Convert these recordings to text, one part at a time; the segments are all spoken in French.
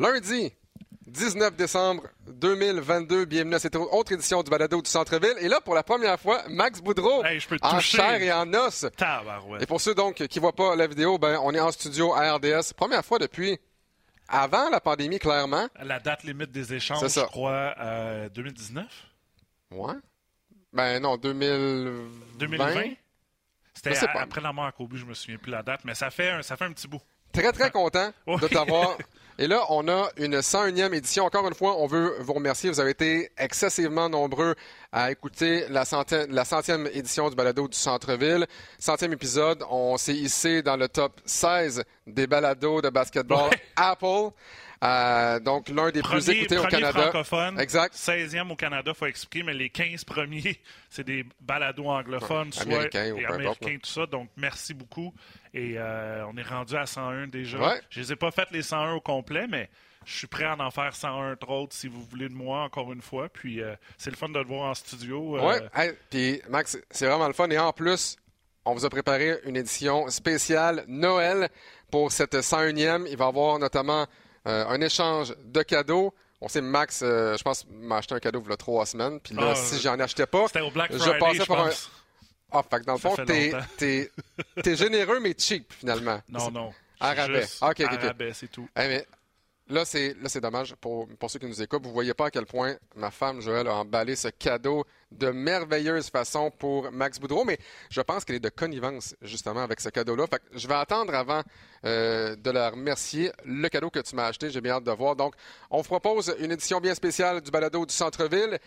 Lundi, 19 décembre 2022, bienvenue à cette autre édition du Balado du Centre-Ville. Et là, pour la première fois, Max Boudreau, Hey, en toucher. chair et en os. Et pour ceux donc qui voient pas la vidéo, ben on est en studio à RDS. Première fois depuis avant la pandémie, clairement. La date limite des échanges, C'est ça. je crois, euh, 2019? Ouais. Ben non, 2020. 2020? C'était après la mort à Kobe, je me souviens plus la date, mais ça fait un, ça fait un petit bout. Très, très content Oui. de t'avoir. Et là, on a une 101e édition. Encore une fois, on veut vous remercier. Vous avez été excessivement nombreux à écouter la centième, la centième édition du balado du Centre-Ville. Centième épisode, on s'est hissé dans le top 16 des balados de basketball Ouais. Apple. Euh, donc, l'un des plus écoutés au Canada. francophone, Exact. 16e au Canada, faut expliquer, mais les 15 premiers, c'est des balados anglophones, Ouais, soit américains ou importe, américains, tout ça. Donc, merci beaucoup. Et euh, on est rendu à 101 déjà. Ouais. Je les ai pas fait les 101 au complet, mais je suis prêt à en faire 101 autres si vous voulez de moi, encore une fois. Puis, euh, c'est le fun de le voir en studio. euh, Ouais, hey, puis Max, c'est vraiment le fun. Et en plus, on vous a préparé une édition spéciale Noël pour cette 101e. Il va y avoir notamment euh, un échange de cadeaux. On sait, Max, euh, je pense, m'a acheté un cadeau il y a trois semaines. Puis là, Ah, si j'en achetais pas, C'était au Black je passais je par un- pense. Ah, fait que dans le fond, t'es, t'es, t'es généreux, mais cheap, finalement. Non, non. À rabais. Ah, ok, ok, à ok. rabais, c'est tout. Eh, mais là, c'est, là, c'est dommage pour, pour ceux qui nous écoutent. Vous voyez pas à quel point ma femme Joël a emballé ce cadeau de merveilleuse façon pour Max Boudreau, mais je pense qu'elle est de connivence, justement, avec ce cadeau-là. Fait que je vais attendre avant euh, de la remercier le cadeau que tu m'as acheté. J'ai bien hâte de voir. Donc, on vous propose une édition bien spéciale du balado du Centre-Ville.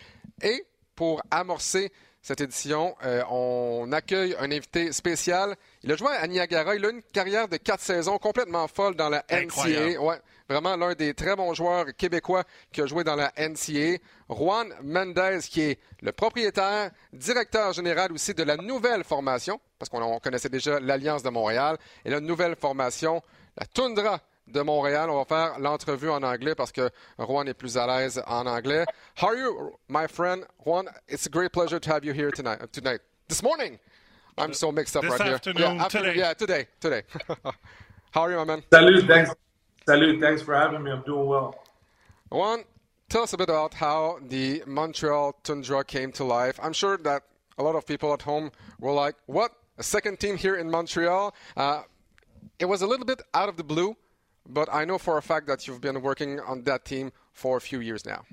Et pour amorcer cette édition, euh, on accueille un invité spécial. Il a joué à Niagara. Il a une carrière de quatre saisons complètement folle dans la NCAA. Incroyable. Ouais, vraiment l'un des très bons joueurs québécois qui a joué dans la NCAA. Juan Mendez, qui est le propriétaire, directeur général aussi de la nouvelle formation, parce qu'on on connaissait déjà l'Alliance de Montréal, et la nouvelle formation, la Tundra de Montréal. On va faire l'entrevue en anglais parce que Juan est plus à l'aise en anglais. How are you, my friend? Juan, it's a great pleasure to have you here tonight. uh, tonight. This morning. I'm so mixed up This right afternoon, here. today. Yeah, today, today. How are you, my man? Salute, thanks. Salute, thanks for having me. I'm doing well. Juan, tell us a bit about how the Montreal Tundra came to life. I'm sure that a lot of people at home were like, what? A second team here in Montreal? Uh, it was a little bit out of the blue, but I know for a fact that you've been working on that team for a few years now.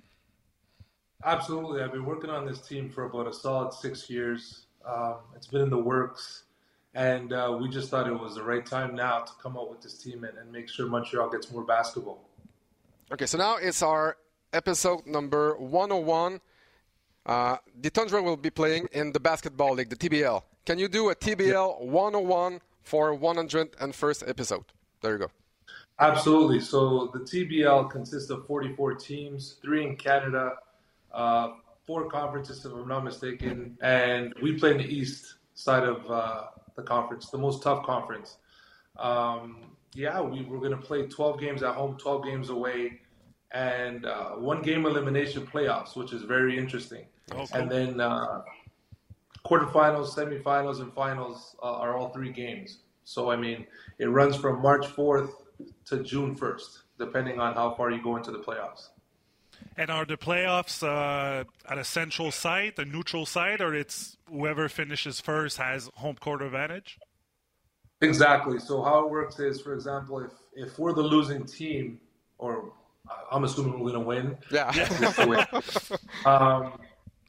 Absolutely. I've been working on this team for about a solid six years. Um, it's been in the works, and uh, we just thought it was the right time now to come out with this team and, and make sure Montreal gets more basketball. Okay, so now it's our episode number 101. Uh, the Tundra will be playing in the Basketball League, the TBL. Can you do a TBL 101 for 101st episode? There you go. Absolutely. So the TBL consists of 44 teams, three in Canada, uh, four conferences, if I'm not mistaken, and we play in the east side of uh, the conference, the most tough conference. Um, yeah, we were going to play 12 games at home, 12 games away, and uh, one game elimination playoffs, which is very interesting. Cool. And then uh, quarterfinals, semifinals, and finals uh, are all three games. So I mean, it runs from March 4th to June 1st, depending on how far you go into the playoffs. And are the playoffs uh, at a central site, a neutral site, or it's whoever finishes first has home court advantage? Exactly. So how it works is, for example, if if we're the losing team, or I'm assuming we're going to win. Yeah. just win. um,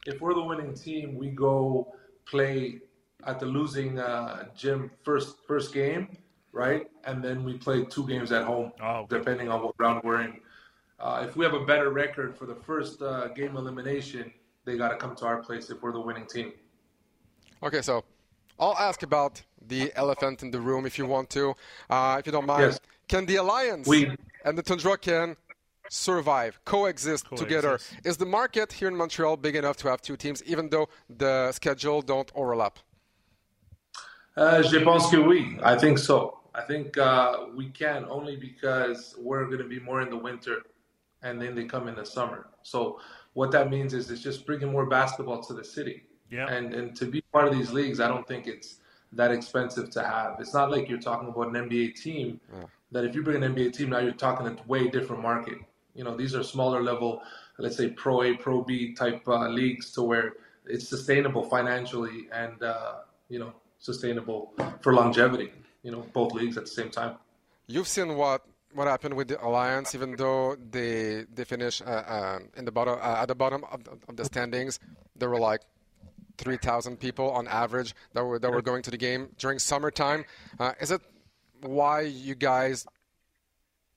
if we're the winning team, we go play at the losing uh, gym first first game, right? And then we play two games at home, Oh, okay. depending on what round we're in. uh, if we have a better record for the first uh, game elimination, they got to come to our place if we're the winning team. Okay, so I'll ask about the elephant in the room if you want to. Uh, if you don't mind, Yes. can the Alliance We- and the Tundra can survive, coexist, together? Is the market here in Montreal big enough to have two teams, even though the schedule don't overlap? Uh, je pense que oui. I think so. I think uh, we can only because we're going to be more in the winter, and then they come in the summer. So what that means is it's just bringing more basketball to the city. Yeah. And and to be part of these leagues, I don't think it's that expensive to have. It's not like you're talking about an NBA team. That if you bring an NBA team now, you're talking a way different market. You know, these are smaller level, let's say Pro A, Pro B type uh, leagues to where it's sustainable financially and uh, you know sustainable for longevity. You know, both leagues at the same time. You've seen what what happened with the Alliance, even though they they finished uh, uh, in the bottom uh, at the bottom of, of the standings. There were like 3,000 people on average that were that were going to the game during summertime. Uh, is it why you guys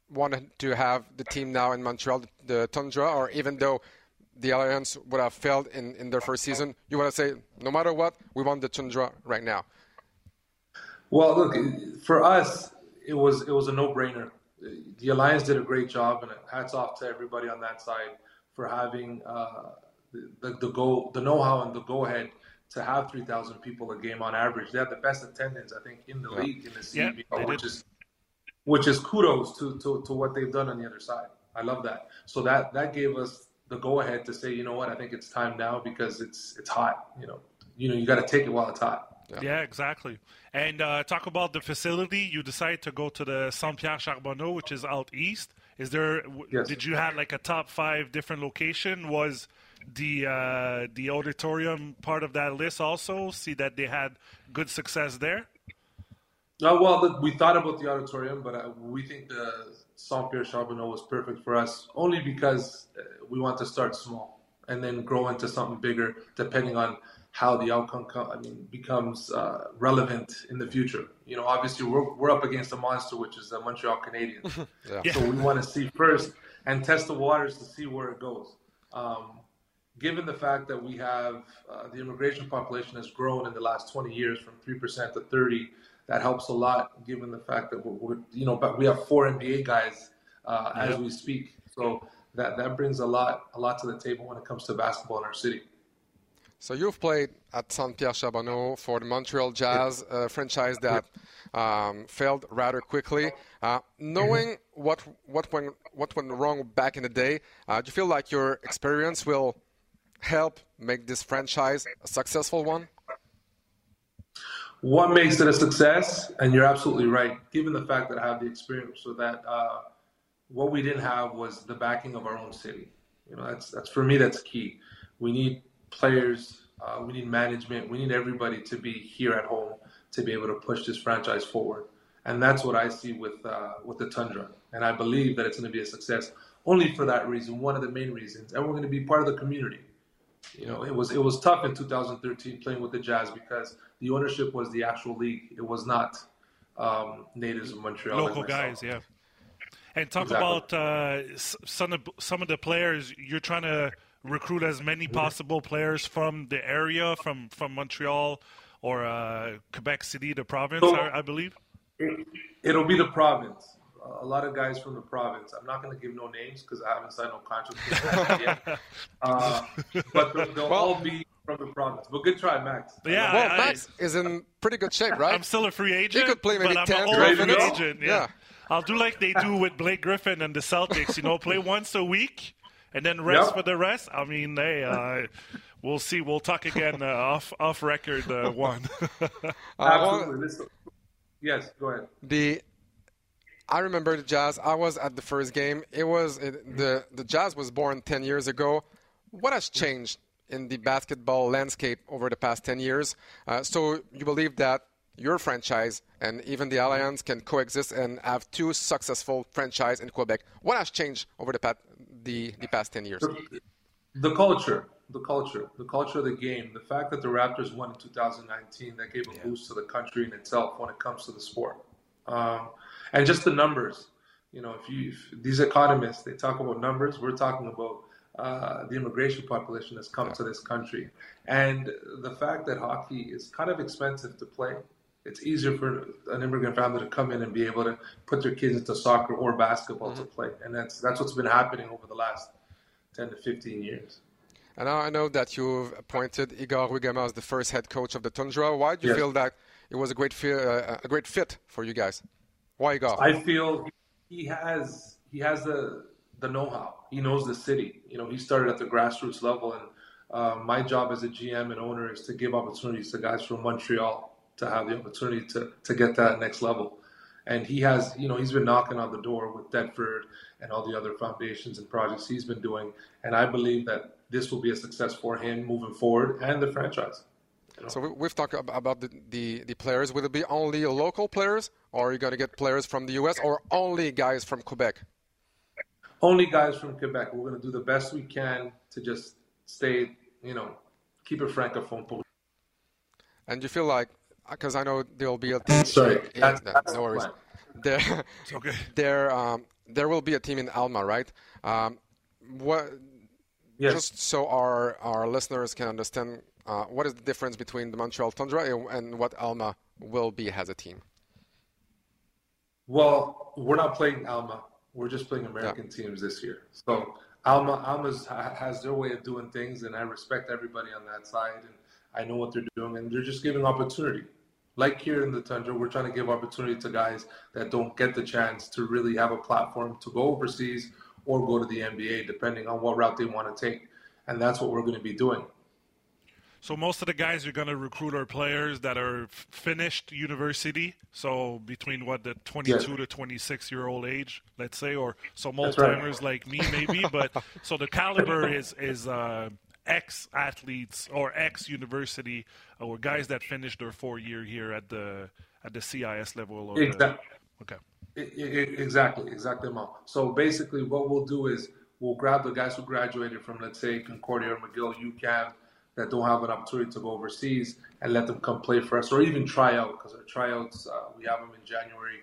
wanted to have the team now in Montreal, the Tundra, or even though the Alliance would have failed in, in their first season, you want to say no matter what, we want the Tundra right now? Well, look, for us, it was it was a no-brainer. The alliance did a great job, and hats off to everybody on that side for having uh, the, the go the know-how and the go-ahead to have 3,000 people a game on average. They had the best attendance, I think, in the league in the Yeah, CBL, they which did. is which is kudos to, to, to what they've done on the other side. I love that. So that that gave us the go-ahead to say, you know what, I think it's time now because it's it's hot. You know, you know, you got to take it while it's hot. Yeah, exactly. And uh, talk about the facility. You decided to go to the Saint Pierre Charbonneau, which is out east. Is there? Yes. Did you have like a top five different location? Was the uh, the auditorium part of that list also? See that they had good success there. Uh, well, we thought about the auditorium, but uh, we think the Saint Pierre Charbonneau was perfect for us only because uh, we want to start small and then grow into something bigger, depending on how the outcome co- I mean, becomes uh, relevant in the future. You know, obviously we're, we're up against a monster, which is the Montreal Canadiens. Yeah. So we want to see first and test the waters to see where it goes. Um, given the fact that we have uh, the immigration population has grown in the last 20 years from 3% to 30, that helps a lot given the fact that we're, we're you know, but we have four NBA guys uh, as we speak. So that, that brings a lot, a lot to the table when it comes to basketball in our city. So you've played at Saint Pierre Charbonneau for the Montreal Jazz, a franchise that um, failed rather quickly. Uh, knowing what what went what went wrong back in the day, uh, do you feel like your experience will help make this franchise a successful one? What makes it a success? And you're absolutely right. Given the fact that I have the experience so that, uh, what we didn't have was the backing of our own city. You know, that's that's for me. That's key. We need players. Uh, we need management. We need everybody to be here at home to be able to push this franchise forward. And that's what I see with uh, with the Tundra. And I believe that it's going to be a success only for that reason. One of the main reasons, and we're going to be part of the community. You know, it was it was tough in 2013 playing with the Jazz because the ownership was the actual league. It was not um, natives of Montreal. Local myself. guys, yeah. And talk Exactly. about uh, some of some of the players. You're trying to recruit as many possible players from the area, from from Montreal or uh, Quebec City, the province, So- I, I believe. It, it'll be the province. A lot of guys from the province. I'm not going to give no names because I haven't signed no contract yet. Uh, but they'll, they'll Well- all be from the province. But good try, Max. Yeah, Well, I- Max is in pretty good shape, right? I'm still a free agent. He could play maybe but I'm 10, an old 12 minutes. agent. Yeah. Yeah. I'll do like they do with Blake Griffin and the Celtics. You know, play once a week and then rest Yep. for the rest. I mean, hey, uh, we'll see. We'll talk again uh, off off record. Uh, one. Uh, well, Absolutely. Listen- yes, go ahead. the I remember the Jazz. I was at the first game. It was it, the the Jazz was born 10 years ago. What has changed in the basketball landscape over the past 10 years? Uh, so you believe that your franchise and even the Alliance can coexist and have two successful franchises in Quebec. What has changed over the past the, the past 10 years? The culture, the culture, the culture of the game, the fact that the Raptors won in 2019, that gave a boost to the country in itself when it comes to the sport. Um, and just the numbers. You know, if you if these economists they talk about numbers, we're talking about uh, the immigration population that's come yeah. to this country, and the fact that hockey is kind of expensive to play. It's easier for an immigrant family to come in and be able to put their kids into soccer or basketball mm-hmm. to play, and that's that's what's been happening over the last ten to fifteen years. And now I know that you've appointed Igor Wigema as the first head coach of the Tundra. Why do you yes. feel that it was a great fit, uh, a great fit for you guys? Why Igor? I feel he has he has the the know-how. He knows the city. You know, he started at the grassroots level, and uh, my job as a GM and owner is to give opportunities to guys from Montreal to have the opportunity to to get that next level. And he has, you know, he's been knocking on the door with Deptford and all the other foundations and projects he's been doing. And I believe that this will be a success for him moving forward and the franchise. You know? So we've talked about the, the, the, players. Will it be only local players, or are you going to get players from the U.S., or only guys from Quebec? Only guys from Quebec. We're going to do the best we can to just stay, you know, keep it francophone. And you feel like because I know there'll be a team. Sorry, in, that's, that's no worries. There, okay. there, um, there will be a team in Alma, right? Um, what? Yes. Just so our our listeners can understand, uh, what is the difference between the Montreal Tundra and what Alma will be as a team? Well, we're not playing Alma. We're just playing American yeah. teams this year. So Alma Alma's has their way of doing things, and I respect everybody on that side, and I know what they're doing, and they're just giving opportunity like here in the Tundra, we're trying to give opportunity to guys that don't get the chance to really have a platform to go overseas or go to the NBA, depending on what route they want to take. And that's what we're going to be doing. So most of the guys you're going to recruit are players that are finished university. So between what the 22 yes. to 26 year old age, let's say, or some old timers right. like me maybe. but so the caliber is is uh, ex athletes or ex university or guys that finished their four year here at the at the CIS level. Or exactly. The, okay. Exactly, exactly. So basically, what we'll do is we'll grab the guys who graduated from, let's say, Concordia or McGill, UQAM, that don't have an opportunity to go overseas, and let them come play for us, or even try out because our tryouts uh, we have them in January.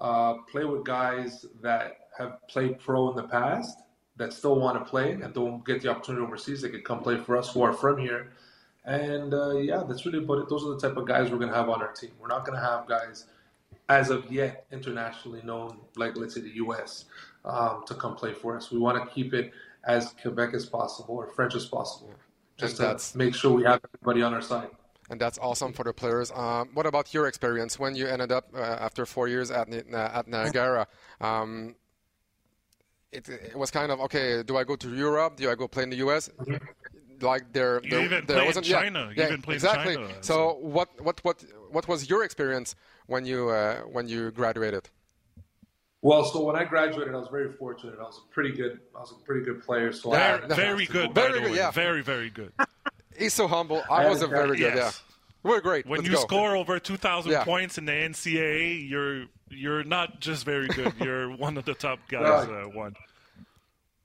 Uh, play with guys that have played pro in the past that still want to play and don't get the opportunity overseas, they could come play for us who are from here. And uh, yeah, that's really about it. Those are the type of guys we're going to have on our team. We're not going to have guys, as of yet, internationally known, like let's say the U.S., um, to come play for us. We want to keep it as Quebec as possible or French as possible, just to make sure we have everybody on our side. And that's awesome for the players. Um, what about your experience when you ended up uh, after four years at, at Niagara? Um, it, it, was kind of okay. Do I go to Europe? Do I go play in the U.S.? Like there, you there, even there wasn't China. Yeah, yeah exactly. China, so, so, what, what, what, what was your experience when you uh, when you graduated? Well, so when I graduated, I was very fortunate. I was a pretty good. I was a pretty good player. So very, very good. Very good. Yeah. Very, very good. He's so humble. I, I was a very good. Yes. Yeah. We're great. When Let's you go. score over 2,000 yeah. points in the NCAA, you're you're not just very good. You're one of the top guys. Uh, one.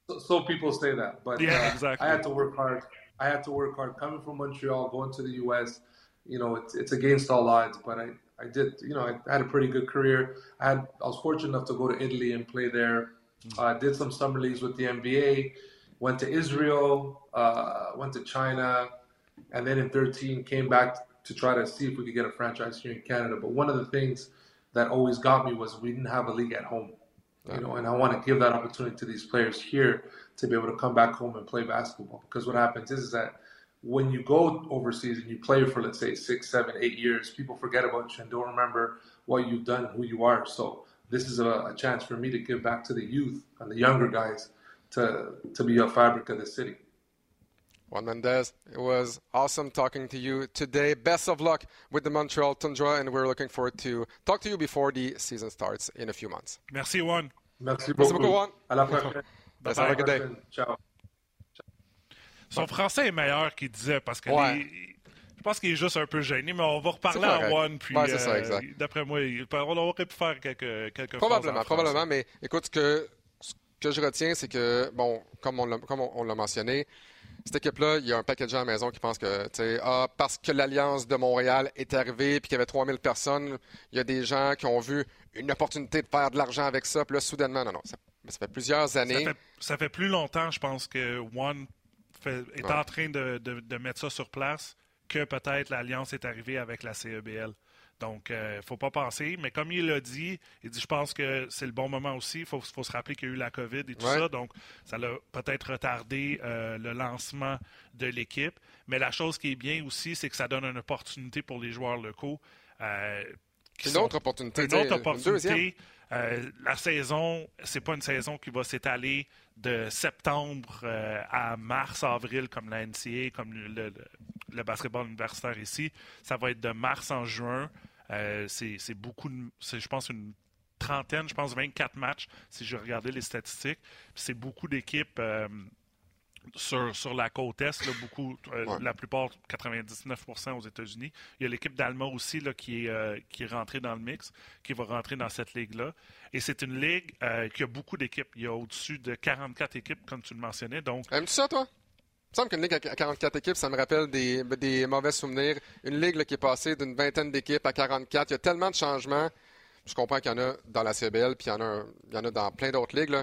So, so, people say that, but yeah, uh, exactly. I had to work hard. I had to work hard. Coming from Montreal, going to the U.S., you know, it's it's against all odds. But I, I did, you know, I had a pretty good career. I had I was fortunate enough to go to Italy and play there. Mm-hmm. I uh, did some summer leagues with the NBA. Went to Israel. Uh, went to China, and then in 13 came back to try to see if we could get a franchise here in Canada. But one of the things that always got me was we didn't have a league at home. You know, and I want to give that opportunity to these players here to be able to come back home and play basketball. Because what happens is, is that when you go overseas and you play for let's say six, seven, eight years, people forget about you and don't remember what you've done, who you are. So this is a, a chance for me to give back to the youth and the younger guys to to be a fabric of the city. Juan Mendez, it was awesome talking to you today. Best of luck with the Montreal Tundra, and we're looking forward to talk to you before the season starts in a few months. Merci, Juan. Merci beaucoup. Merci beaucoup, Juan. À la prochaine. Have a good day. Ciao. Son français est meilleur qu'il disait parce que ouais. les... je pense qu'il est juste un peu gêné, mais on va reparler à Juan. Puis, ouais, ça, euh, d'après moi, on aurait pu faire quelques, quelques Probablement, probablement, mais écoute, ce que, ce que je retiens, c'est que, bon, comme on l'a, comme on l'a mentionné, cette équipe-là, il y a un paquet de gens à la maison qui pensent que, ah, parce que l'Alliance de Montréal est arrivée et qu'il y avait 3000 personnes, il y a des gens qui ont vu une opportunité de faire de l'argent avec ça. Puis là, soudainement, non, non. Ça, fait plusieurs années. Ça fait, plus longtemps, je pense, que One est en train de, de, mettre ça sur place que peut-être l'Alliance est arrivée avec la CEBL. Donc, il euh, ne faut pas penser. Mais comme il l'a dit, il dit je pense que c'est le bon moment aussi. Il faut, se rappeler qu'il y a eu la COVID et tout ça. Donc, ça a peut-être retardé euh, le lancement de l'équipe. Mais la chose qui est bien aussi, c'est que ça donne une opportunité pour les joueurs locaux. Euh, une autre opportunité. Une autre opportunité. la saison, c'est pas une saison qui va s'étaler de septembre à mars, avril, comme la NCA, comme le, le, basketball universitaire ici. Ça va être de mars en juin. Euh, c'est beaucoup, je pense, une trentaine, je pense 24 matchs, si je regardais les statistiques. C'est beaucoup d'équipes euh, sur, sur, la côte Est, beaucoup, euh, la plupart, 99% aux États-Unis. Il y a l'équipe d'Alma aussi là, qui, est, qui est rentrée dans le mix, qui va rentrer dans cette ligue-là. Et c'est une ligue qui a beaucoup d'équipes. Il y a au-dessus de 44 équipes, comme tu le mentionnais. Donc, Aimes-tu ça, toi? Il me semble qu'une ligue à 44 équipes, ça me rappelle des, des mauvais souvenirs. Une ligue qui est passée d'une vingtaine d'équipes à 44. Il y a tellement de changements. Je comprends qu'il y en a dans la CBL, puis il y en a, il y en a dans plein d'autres ligues.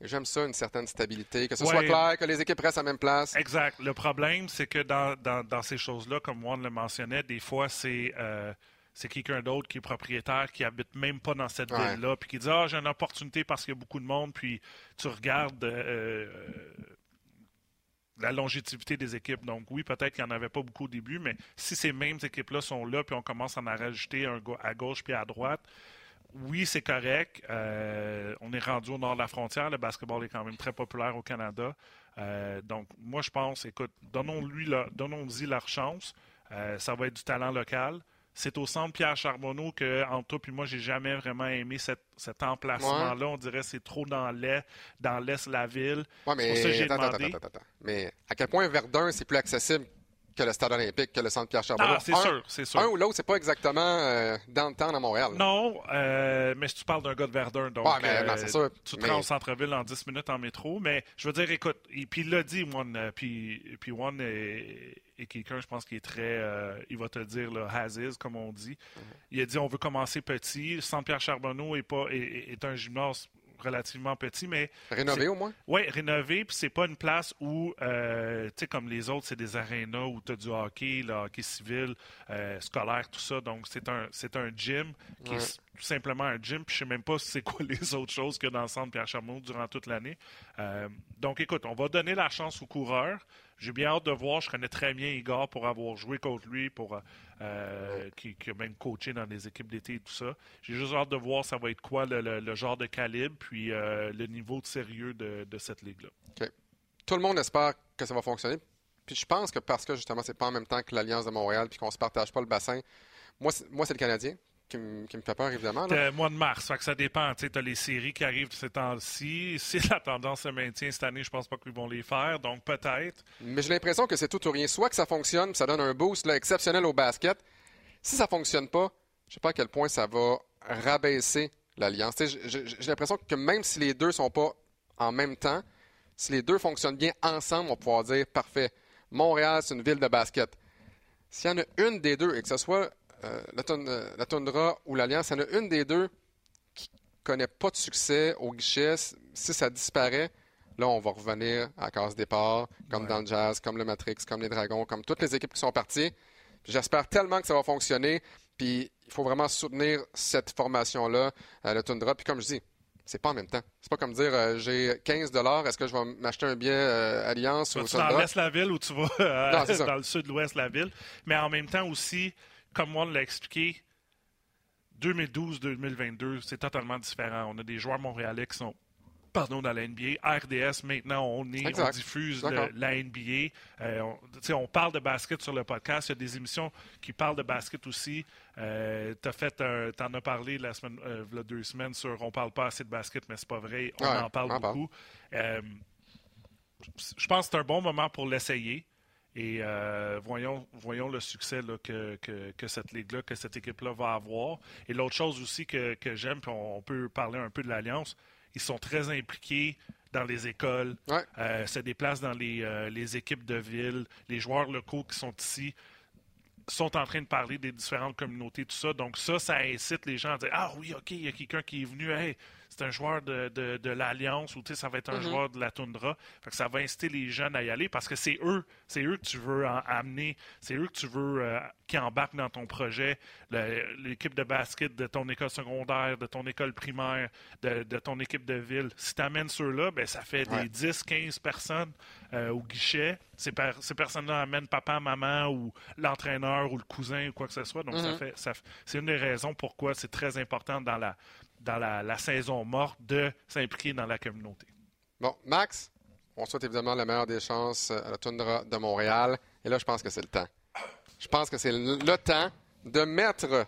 J'aime ça, une certaine stabilité, que ce soit clair, que les équipes restent à la même place. Exact. Le problème, c'est que dans, dans, ces choses-là, comme Juan le mentionnait, des fois, c'est euh, c'est quelqu'un d'autre qui est propriétaire, qui habite même pas dans cette ville-là, puis qui dit Ah, j'ai une opportunité parce qu'il y a beaucoup de monde, puis tu regardes. Euh, la longévité des équipes. Donc oui, peut-être qu'il n'y en avait pas beaucoup au début, mais si ces mêmes équipes-là sont là, puis on commence à en rajouter un à gauche puis à droite, oui, c'est correct. Euh, on est rendu au nord de la frontière. Le basketball est quand même très populaire au Canada. Euh, donc, moi, je pense, écoute, donnons-lui, donnons-y leur chance. Euh, ça va être du talent local. C'est au centre Pierre Charbonneau que, entre toi et moi, j'ai jamais vraiment aimé cet emplacement-là. On dirait que c'est trop dans l'est, dans l'est de la ville. mais... mais à quel point Verdun, c'est plus accessible que le stade olympique, que le centre Pierre Charbonneau? Ah, c'est sûr, c'est sûr. Un ou l'autre, c'est pas exactement euh, dans le temps à Montréal. Non, euh, mais si tu parles d'un gars de Verdun, donc euh, tu te rends au centre-ville en 10 minutes en métro. Mais je veux dire, écoute, et puis il l'a dit, One, puis, puis One est, quelqu'un, je pense, qui est très, il va te dire, le has comme on dit. Il a dit, on veut commencer petit. Le centre Pierre Charbonneau est, pas, est un gymnase relativement petit, mais... Rénové au moins? Oui, rénové, puis c'est pas une place où, euh, tu sais, comme les autres, c'est des arénas où tu as du hockey, le hockey civil, euh, scolaire, tout ça. Donc, c'est un, c'est un gym qui est tout simplement un gym, puis je sais même pas c'est quoi les autres choses que dans le centre Pierre Chameau durant toute l'année. Euh, donc, écoute, on va donner la chance aux coureurs. J'ai bien hâte de voir. Je connais très bien Igor pour avoir joué contre lui, pour euh, qui, a même coaché dans des équipes d'été et tout ça. J'ai juste hâte de voir ça va être quoi le, genre de calibre, puis euh, le niveau de sérieux de, cette ligue-là. Tout le monde espère que ça va fonctionner. Puis je pense que parce que justement, c'est pas en même temps que l'Alliance de Montréal, puis qu'on se partage pas le bassin. Moi c'est le Canadien qui, me fait peur, évidemment. Le mois de mars, que ça dépend. Tu as les séries qui arrivent ces temps-ci. Si la tendance se maintient cette année, je pense pas qu'ils vont les faire, donc peut-être. Mais j'ai l'impression que c'est tout ou rien. Soit que ça fonctionne, ça donne un boost exceptionnel au basket. Si ça fonctionne pas, je sais pas à quel point ça va rabaisser l'alliance. J'ai l'impression que même si les deux sont pas en même temps, si les deux fonctionnent bien ensemble, on va pouvoir dire parfait. Montréal, c'est une ville de basket. S'il y en a une des deux, et que ce soit euh, euh, la, Tundra ou l'Alliance, il y en a une des deux qui connaît pas de succès au guichet. Si ça disparaît, là, on va revenir à case départ, comme dans le Jazz, comme le Matrix, comme les Dragons, comme toutes les équipes qui sont parties. J'espère tellement que ça va fonctionner. Puis il faut vraiment soutenir cette formation-là, euh, le Tundra. Puis comme je dis, c'est pas en même temps. C'est pas comme dire j'ai 15 est-ce que je vais m'acheter un billet Alliance ou Tu dans l'Est la ville ou tu vas dans le sud-ouest la ville? Mais en même temps aussi, comme on l'a expliqué, 2012-2022, c'est totalement différent. On a des joueurs montréalais qui sont pardon, dans la NBA. RDS, maintenant, on, est, on diffuse la NBA. Euh, on, parle de basket sur le podcast. Il y a des émissions qui parlent de basket aussi. Euh, tu en as parlé la semaine, euh, deux semaines sur On parle pas assez de basket, mais c'est pas vrai. On en parle beaucoup. Euh, je pense que c'est un bon moment pour l'essayer. Et euh, voyons, voyons le succès que, que, cette ligue-là, que cette équipe-là va avoir. Et l'autre chose aussi que, que j'aime, puis on, peut parler un peu de l'Alliance, ils sont très impliqués dans les écoles, Ouais. euh, se déplacent dans les, euh, les équipes de ville, les joueurs locaux qui sont ici sont en train de parler des différentes communautés, tout ça. Donc ça, ça incite les gens à dire Ah oui, OK, il y a quelqu'un qui est venu, hey, c'est un joueur de, de, de l'Alliance ou tu sais, ça va être un joueur de la Toundra. Fait que ça va inciter les jeunes à y aller parce que c'est eux, c'est eux que tu veux en- amener, c'est eux que tu veux euh, qui embarquent dans ton projet, l'équipe de basket de ton école secondaire, de ton école primaire, de, de ton équipe de ville. Si tu amènes ceux-là, ben, ça fait Ouais. des 10, 15 personnes euh, au guichet. Ces, per- ces personnes-là amènent papa, maman ou l'entraîneur ou le cousin ou quoi que ce soit. Donc, ça fait, ça c'est une des raisons pourquoi c'est très important dans la, dans la, la saison morte de s'impliquer dans la communauté. Bon, Max, on souhaite évidemment la meilleure des chances à la Toundra de Montréal. Et là, je pense que c'est le temps. Je pense que c'est le temps de mettre,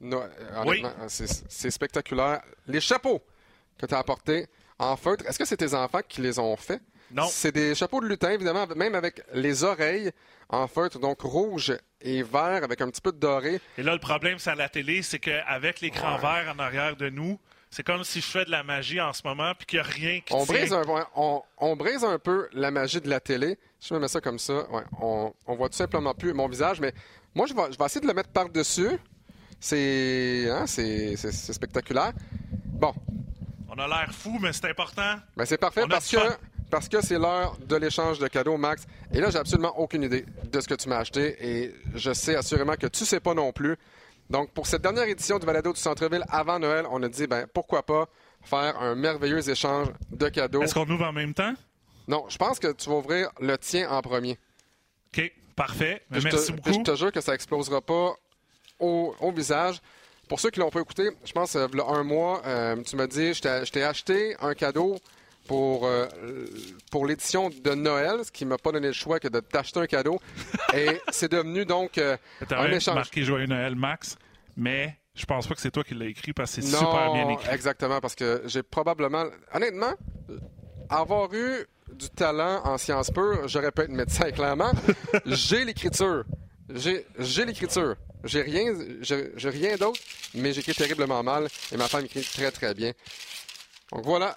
nos- euh, honnêtement, c'est c'est spectaculaire, les chapeaux que tu as apportés en feutre. Est-ce que c'est tes enfants qui les ont faits? Non. C'est des chapeaux de lutin, évidemment, même avec les oreilles en feutre, donc rouge et vert, avec un petit peu de doré. Et là, le problème, c'est à la télé, c'est qu'avec l'écran Ouais. vert en arrière de nous, c'est comme si je fais de la magie en ce moment puis qu'il n'y a rien qui On tient. brise, un, on, on brise un peu la magie de la télé. Si je me mets ça comme ça, ouais, on, on voit tout simplement plus mon visage, mais moi, je vais, je vais essayer de le mettre par-dessus. C'est hein, c'est- spectaculaire. Bon, On a l'air fou, mais c'est important. ben c'est parfait parce que, fun. Parce que c'est l'heure de l'échange de cadeaux, Max. Et là, j'ai absolument aucune idée de ce que tu m'as acheté et je sais assurément que tu sais pas non plus. Donc, pour cette dernière édition du Balado du Centre-Ville avant Noël, on a dit, ben pourquoi pas faire un merveilleux échange de cadeaux. Est-ce qu'on ouvre en même temps? Non, je pense que tu vas ouvrir le tien en premier. OK, parfait. Je Merci te, beaucoup. je te jure que ça explosera pas au, au visage. Pour ceux qui l'ont pas écouté, je pense euh, v'là un mois, euh, tu m'as dit, je t'ai acheté un cadeau pour, euh, pour l'édition de Noël, ce qui m'a pas donné le choix que de t'acheter un cadeau. Et c'est devenu donc euh, un échange. marqué Joyeux Noël, Max, mais je pense pas que c'est toi qui l'as écrit parce que c'est super bien écrit. exactement, parce que j'ai probablement, honnêtement, avoir eu du talent en sciences pures, j'aurais pu être médecin, clairement. j'ai l'écriture. J'ai l'écriture. J'ai rien, j'ai rien d'autre, mais j'écris terriblement mal et ma femme écrit très très bien. Donc voilà,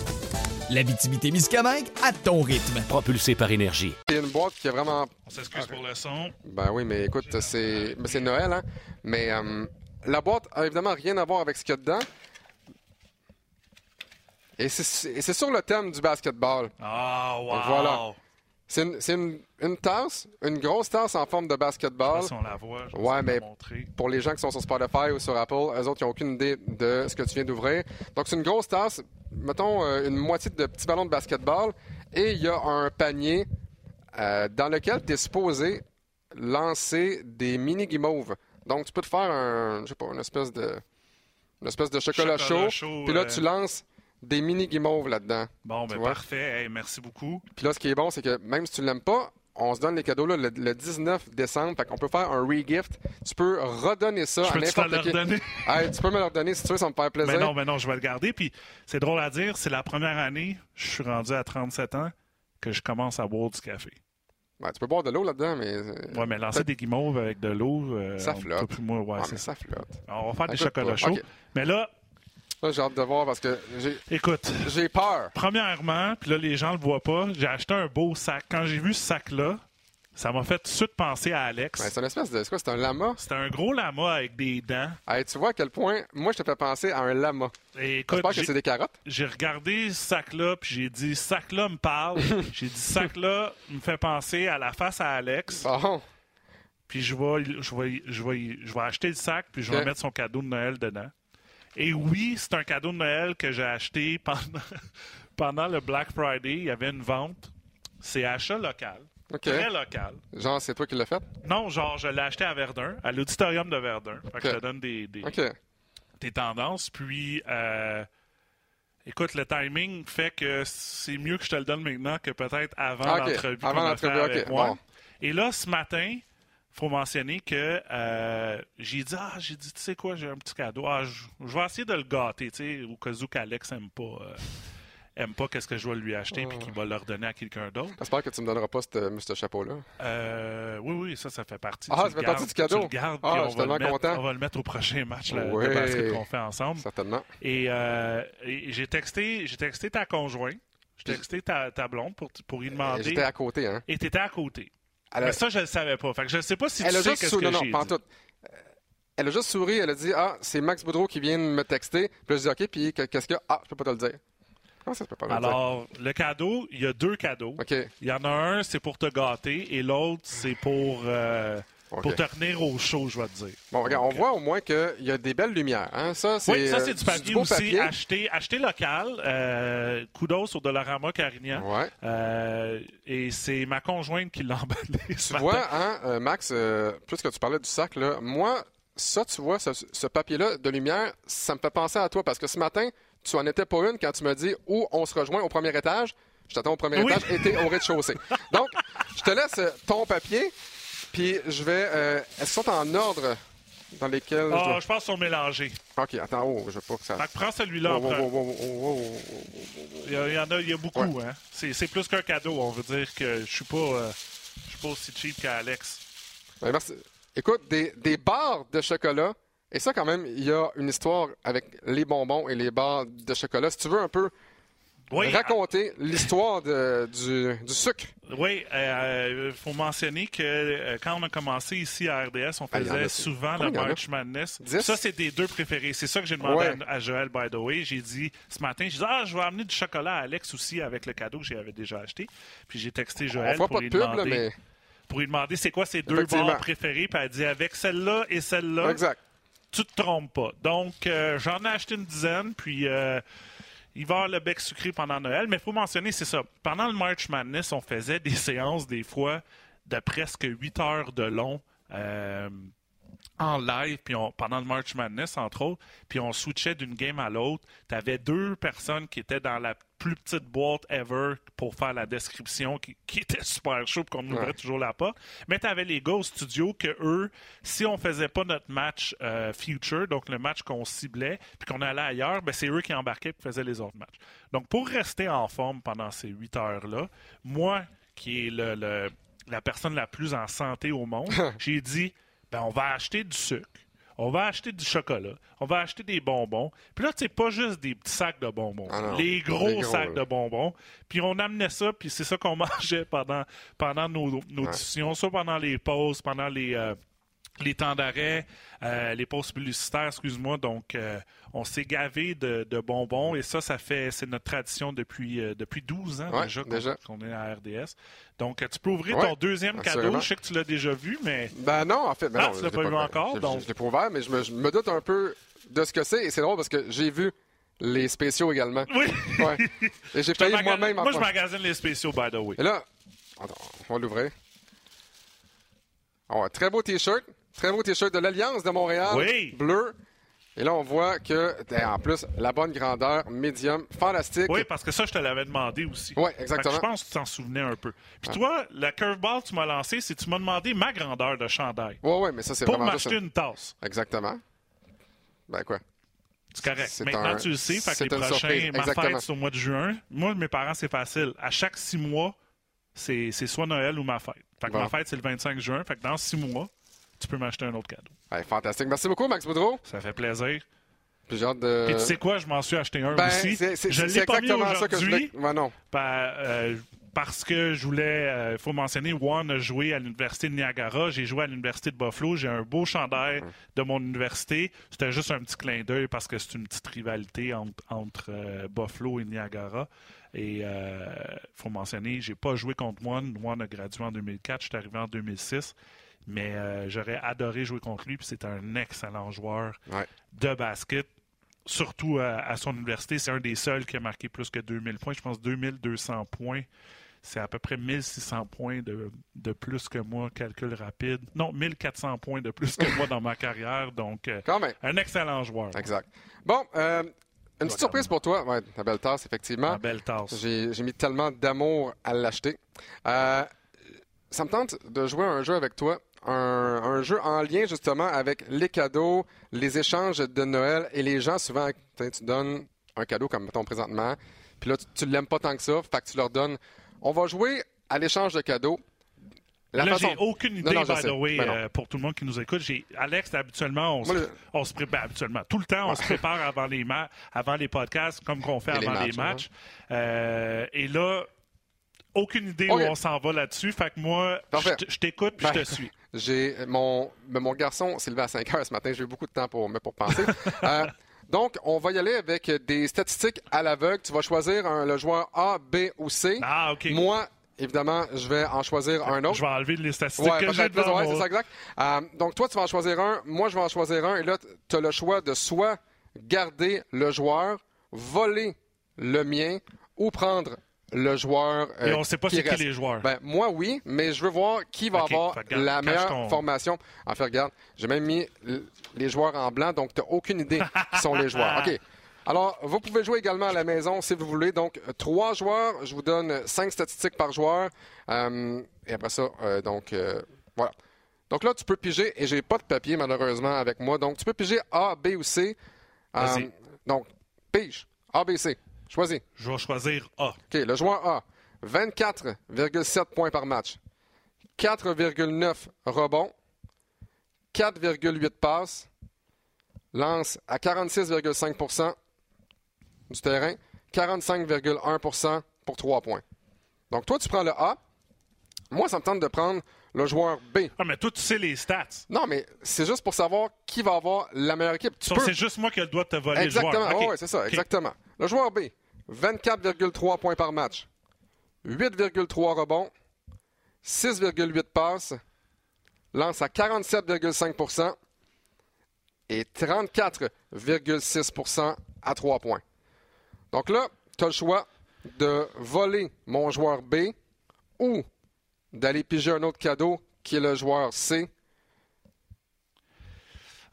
L'Abitibi-Témiscamingue à ton rythme. propulsé par énergie. c'est une boîte qui est vraiment On s'excuse pour le son. Ben oui, mais écoute, c'est mais c'est Noël, hein? Mais euh, la boîte a évidemment rien à voir avec ce qu'il y a dedans. Et c'est et c'est sur le thème du basketball. Ah, wow! voilà. C'est une, une- une tasse, une grosse tasse en forme de basketball. si on la voit. Je vais Ouais, mais-. Pour les gens qui sont sur Spotify ou sur Apple, eux autres, ils n'ont aucune idée de ce que tu viens d'ouvrir. Donc, c'est une grosse tasse, mettons euh, une moitié de petits ballons de basketball, et il y a un panier euh, dans lequel tu es supposé lancer des mini guimauves. Donc, tu peux te faire un, je sais pas, une espèce de, une espèce de chocolat, Chocolat chaud, chaud, puis là, euh. tu lances des mini guimauves là-dedans. Bon, ben parfait. Hey, merci beaucoup. Puis là, ce qui est bon, c'est que même si tu l'aimes pas, on se donne les cadeaux là, le, le 19 décembre. Fait qu'on peut faire un re-gift. Tu peux redonner ça Je à n'importe qui. Hey, tu peux me le redonner si tu veux, ça me fait plaisir. Mais non, mais non, je vais le garder. Puis c'est drôle à dire, c'est la première année, je suis rendu à 37 ans, que je commence à boire du café. Ouais, tu peux boire de l'eau là-dedans, mais. euh, Ouais, mais lancer des guimauves avec de l'eau, euh, Ça flotte. moi, ouais, mais ça. flotte. On va faire des chocolats chauds. Mais là, Là, j'ai hâte de voir parce que j'ai- écoute, j'ai peur. premièrement, puis là, les gens le voient pas, j'ai acheté un beau sac. Quand j'ai vu ce sac-là, ça m'a fait tout de suite penser à Alex. Ouais, c'est une espèce de. C'est quoi, c'est un lama? C'était un gros lama avec des dents. Hey, tu vois à quel point, moi, je te fais penser à un lama. J'espère que c'est des carottes. j'ai regardé ce sac-là, puis j'ai dit, ce sac-là me parle. j'ai dit, sac-là me fait penser à la face à Alex. Bon. Puis je vais, je, vais, je, vais, je vais acheter le sac, puis je vais mettre son cadeau de Noël dedans. Et oui, c'est un cadeau de Noël que j'ai acheté pendant, pendant le Black Friday. Il y avait une vente. C'est achat local. OK. Très local. Genre, c'est toi qui l'as fait? Non, genre, je l'ai acheté à Verdun, à l'auditorium de Verdun. Fait que je te donne des, des, OK. des tendances. Puis, euh, Écoute, le timing fait que c'est mieux que je te le donne maintenant que peut-être avant Ah, l'entrevue Avant l'entrevue, ok. avec moi. Bon. Et là, ce matin, faut mentionner que euh, j'ai dit, ah, j'ai dit, tu sais quoi, j'ai un petit cadeau. Ah, je, vais essayer de le gâter, tu sais, au cas où qu'Alex aime pas, euh, aime pas qu'est-ce que je vais lui acheter puis qu'il va le redonner à quelqu'un d'autre. J'espère que tu me donneras pas ce ce chapeau-là. Euh, oui, oui, ça, ça fait partie. Ah, ça fait partie du cadeau? Tu le gardes, Ah, on va le mettre- content. On va le mettre au prochain match le, Oui. basket qu'on fait ensemble. Certainement. Et, euh, et j'ai texté, j'ai texté ta conjointe, j'ai texté ta, ta blonde pour, pour lui demander. J'étais à côté, hein. Et t'étais à côté. Elle a- Mais ça, je le savais pas. Fait que je ne sais pas si Elle tu a sais juste souri. que Non, non, pas en dit. tout. Euh, Elle a juste souri. Elle a dit Ah, c'est Max Boudreau qui vient de me texter. Puis là, je dis OK, puis que- qu'est-ce qu'il y a? Ah, je peux pas te le dire. Comment ça, je peux pas le dire? Alors, le cadeau, il y a deux cadeaux. OK. Il y en a un, c'est pour te gâter, et l'autre, c'est pour, euh, Pour te tenir au chaud, je vais te dire. Bon, regarde, on voit au moins qu'il y a des belles lumières. Hein? Ça, c'est Oui, ça, euh, c'est du papier beau aussi. papier. Acheté, acheté local. Euh, kudos au Dollarama Carignan. Ouais. Euh, et c'est ma conjointe qui l'a emballé. Tu matin. vois, hein, euh, Max, euh, plus que tu parlais du sac, là, moi, ça, tu vois, ce, ce papier-là de lumière, ça me fait penser à toi parce que ce matin, tu en étais pas une quand tu m'as dit où on se rejoint au premier étage. Je t'attends au premier Oui. étage et t'es au rez-de-chaussée. Donc, je te laisse ton papier, puis je vais. euh, Est-ce qu'ils sont en ordre dans lesquels. je Ah, dois- je pense qu'ils sont mélangés. Ok, attends, oh, je veux pas que ça. Fait que prends celui-là Oh, en oh, oh, oh, oh, oh, oh, oh, oh. Il y, a- il y en a, il y a beaucoup. Hein? C'est, c'est plus qu'un cadeau. On veut dire que je suis pas, euh, je suis pas aussi cheap qu'Alex. Ben, merci. Écoute, des, des barres de chocolat. Et ça, quand même, il y a une histoire avec les bonbons et les barres de chocolat. Si tu veux un peu Oui, raconter l'histoire du, du sucre. Oui, il faut mentionner que euh, quand on a commencé ici à RDS, on Ah, faisait a- souvent combien le il y en a? March Madness. Dix? Ça, c'est des deux préférés. C'est ça que j'ai demandé Ouais. à, à Joël, by the way. J'ai dit ce matin, j'ai dit Ah, je vais amener du chocolat à Alex aussi avec le cadeau que j'avais déjà acheté. Puis j'ai texté Joël pour pas de lui pub, là, demander. mais. Pour lui demander c'est quoi ses deux barres préférées. Puis elle dit avec celle-là et celle-là, Exact. tu te trompes pas. Donc, euh, j'en ai acheté une dizaine, puis euh, il va avoir le bec sucré pendant Noël. Mais il faut mentionner, c'est ça. Pendant le March Madness, on faisait des séances, des fois, de presque 8 heures de long. euh, en live, puis on- pendant le March Madness, entre autres, puis on switchait d'une game à l'autre. Tu avais deux personnes qui étaient dans la plus petite boîte ever pour faire la description, qui, qui était super chaud, qu'on ouvrait Ouais. toujours la porte. Mais tu avais les gars au studio que eux, si on faisait pas notre match euh, future, donc le match qu'on ciblait, puis qu'on allait ailleurs, ben c'est eux qui embarquaient et faisaient les autres matchs. Donc pour rester en forme pendant ces huit heures-là, moi, qui est le, le- la personne la plus en santé au monde, j'ai dit, ben on va acheter du sucre. On va acheter du chocolat. On va acheter des bonbons. Puis là, tu sais, pas juste des petits sacs de bonbons. Ah non, les gros, sacs là. de bonbons. Puis on amenait ça, puis c'est ça qu'on mangeait pendant, pendant nos, nos Ouais. discussions, soit pendant les pauses, pendant les, euh, les temps d'arrêt, euh, les pauses publicitaires, excuse-moi. Donc, euh, on s'est gavé de, de bonbons et ça, ça fait, c'est notre tradition depuis, euh, depuis 12 ans Ouais, déjà, qu'on, déjà. qu'on est à RDS. Donc, tu peux ouvrir Ouais, ton deuxième cadeau. Je sais que tu l'as déjà vu, mais Ben non, en fait. Ben Ah, non, tu l'as pas vu encore, je- donc. Je, l'ai pas ouvert, mais je me, je me doute un peu de ce que c'est. Et c'est drôle parce que j'ai vu les spéciaux également. oui. Ouais. Et j'ai payé moi-même en Moi, je magasine les spéciaux, by the way. Et là, attends, on va l'ouvrir. Oh, très beau T-shirt. Très beau T-shirt de l'Alliance de Montréal. Oui. Bleu. Et là, on voit que, eh, en plus, la bonne grandeur, médium, fantastique. Oui, parce que ça, je te l'avais demandé aussi. Que exactement. je pense que tu t'en souvenais un peu. Puis toi, la curveball que tu m'as lancé, c'est que tu m'as demandé ma grandeur de chandail Ouais, ouais, mais ça, c'est pour vraiment juste m'acheter un- une tasse. Exactement. Ben quoi? C'est correct. Maintenant, un- tu le sais. Fait que les prochains, ma fête, c'est au mois de juin. Moi, mes parents, c'est facile. À chaque six mois, c'est c'est soit Noël ou ma fête. Fait que Bon. ma fête, c'est le 25 juin. Fait que dans six mois, tu peux m'acheter un autre cadeau. Ouais, fantastique. Merci beaucoup, Max Boudreau. Ça fait plaisir. Puis de. Puis tu sais quoi, je m'en suis acheté un ben, aussi. c'est c'est- je c'est l'ai pas mis exactement ça que je voulais. Non. Euh, parce que je voulais, il faut mentionner, Juan a joué à l'Université de Niagara, j'ai joué à l'Université de Buffalo, j'ai un beau chandail de mon université. C'était juste un petit clin d'œil parce que c'est une petite rivalité entre, entre, euh, Buffalo et Niagara. Et il faut mentionner, j'ai pas joué contre Juan. Juan a gradué en 2004, je suis arrivé en 2006. Mais euh, j'aurais adoré jouer contre lui, puis c'est un excellent joueur Ouais. de basket, surtout à, à son université. C'est un des seuls qui a marqué plus que 2000 points. Je pense 2200 points. C'est à peu près 1600 points de, de plus que moi, calcul rapide. Non, 1400 points de plus que moi dans ma carrière. Donc, euh, Quand même. un excellent joueur. Exact. Bon, euh, Une petite surprise pour toi. Ouais, la belle tasse, effectivement. La belle tasse. J'ai mis tellement d'amour à l'acheter. Euh, ça me tente de jouer un jeu avec toi. Un, un, jeu en lien justement avec les cadeaux, les échanges de Noël et les gens souvent, tu donnes un cadeau comme mettons présentement, puis là tu, ne l'aimes pas tant que ça, fait que tu leur donnes. On va jouer à l'échange de cadeaux. La là, j'ai aucune idée, by the way, ben euh, pour tout le monde qui nous écoute. Alex, habituellement, on, se, on se prépare, habituellement, tout le temps, on se prépare avant les, avant les podcasts, comme qu'on fait avant les matchs. Euh, et là, aucune idée où on s'en va là-dessus. Fait que moi, je t'écoute puis je te ben, suis. J'ai mon, ben, mon garçon s'est levé à 5 heures ce matin. J'ai eu beaucoup de temps pour, pour penser. euh, donc, on va y aller avec des statistiques à l'aveugle. Tu vas choisir un, le joueur A, B ou C. Ah, OK. Moi, évidemment, je vais en choisir un autre. Je vais enlever les statistiques que j'ai devant ouais, c'est ça, exact. Euh, donc, toi, tu vas en choisir un. Moi, je vais en choisir un. Et là, tu as le choix de soit garder le joueur, voler le mien ou prendre le joueur. Euh, Et on ne sait pas c'est qui les joueurs. Ben, moi, oui, mais je veux voir qui va avoir la meilleure formation. En fait, regarde, j'ai même mis les joueurs en blanc, donc tu n'as aucune idée qui sont les joueurs. OK. Alors, vous pouvez jouer également à la maison si vous voulez. Donc, trois joueurs. Je vous donne cinq statistiques par joueur. Euh, et après ça, euh, donc, voilà. Donc là, tu peux piger, et j'ai pas de papier malheureusement avec moi. Donc, tu peux piger A, B ou C. donc, pige. A, B, C. Choisis. Je vais choisir A. OK, le joueur A. 24,7 points par match. 4,9 rebonds. 4,8 passes. Lance à 46,5% du terrain. 45,1% pour 3 points. Donc, toi, tu prends le A. Moi, ça me tente de prendre le joueur B. Ah, mais toi, tu sais les stats. Non, mais c'est juste pour savoir qui va avoir la meilleure équipe. C'est juste moi qui ai le droit de te voler exactement. le joueur. oui, c'est ça, exactement. Le joueur B, 24,3 points par match, 8,3 rebonds, 6,8 passes, lance à 47,5% et 34,6% à 3 points. Donc là, tu as le choix de voler mon joueur B ou d'aller piger un autre cadeau qui est le joueur C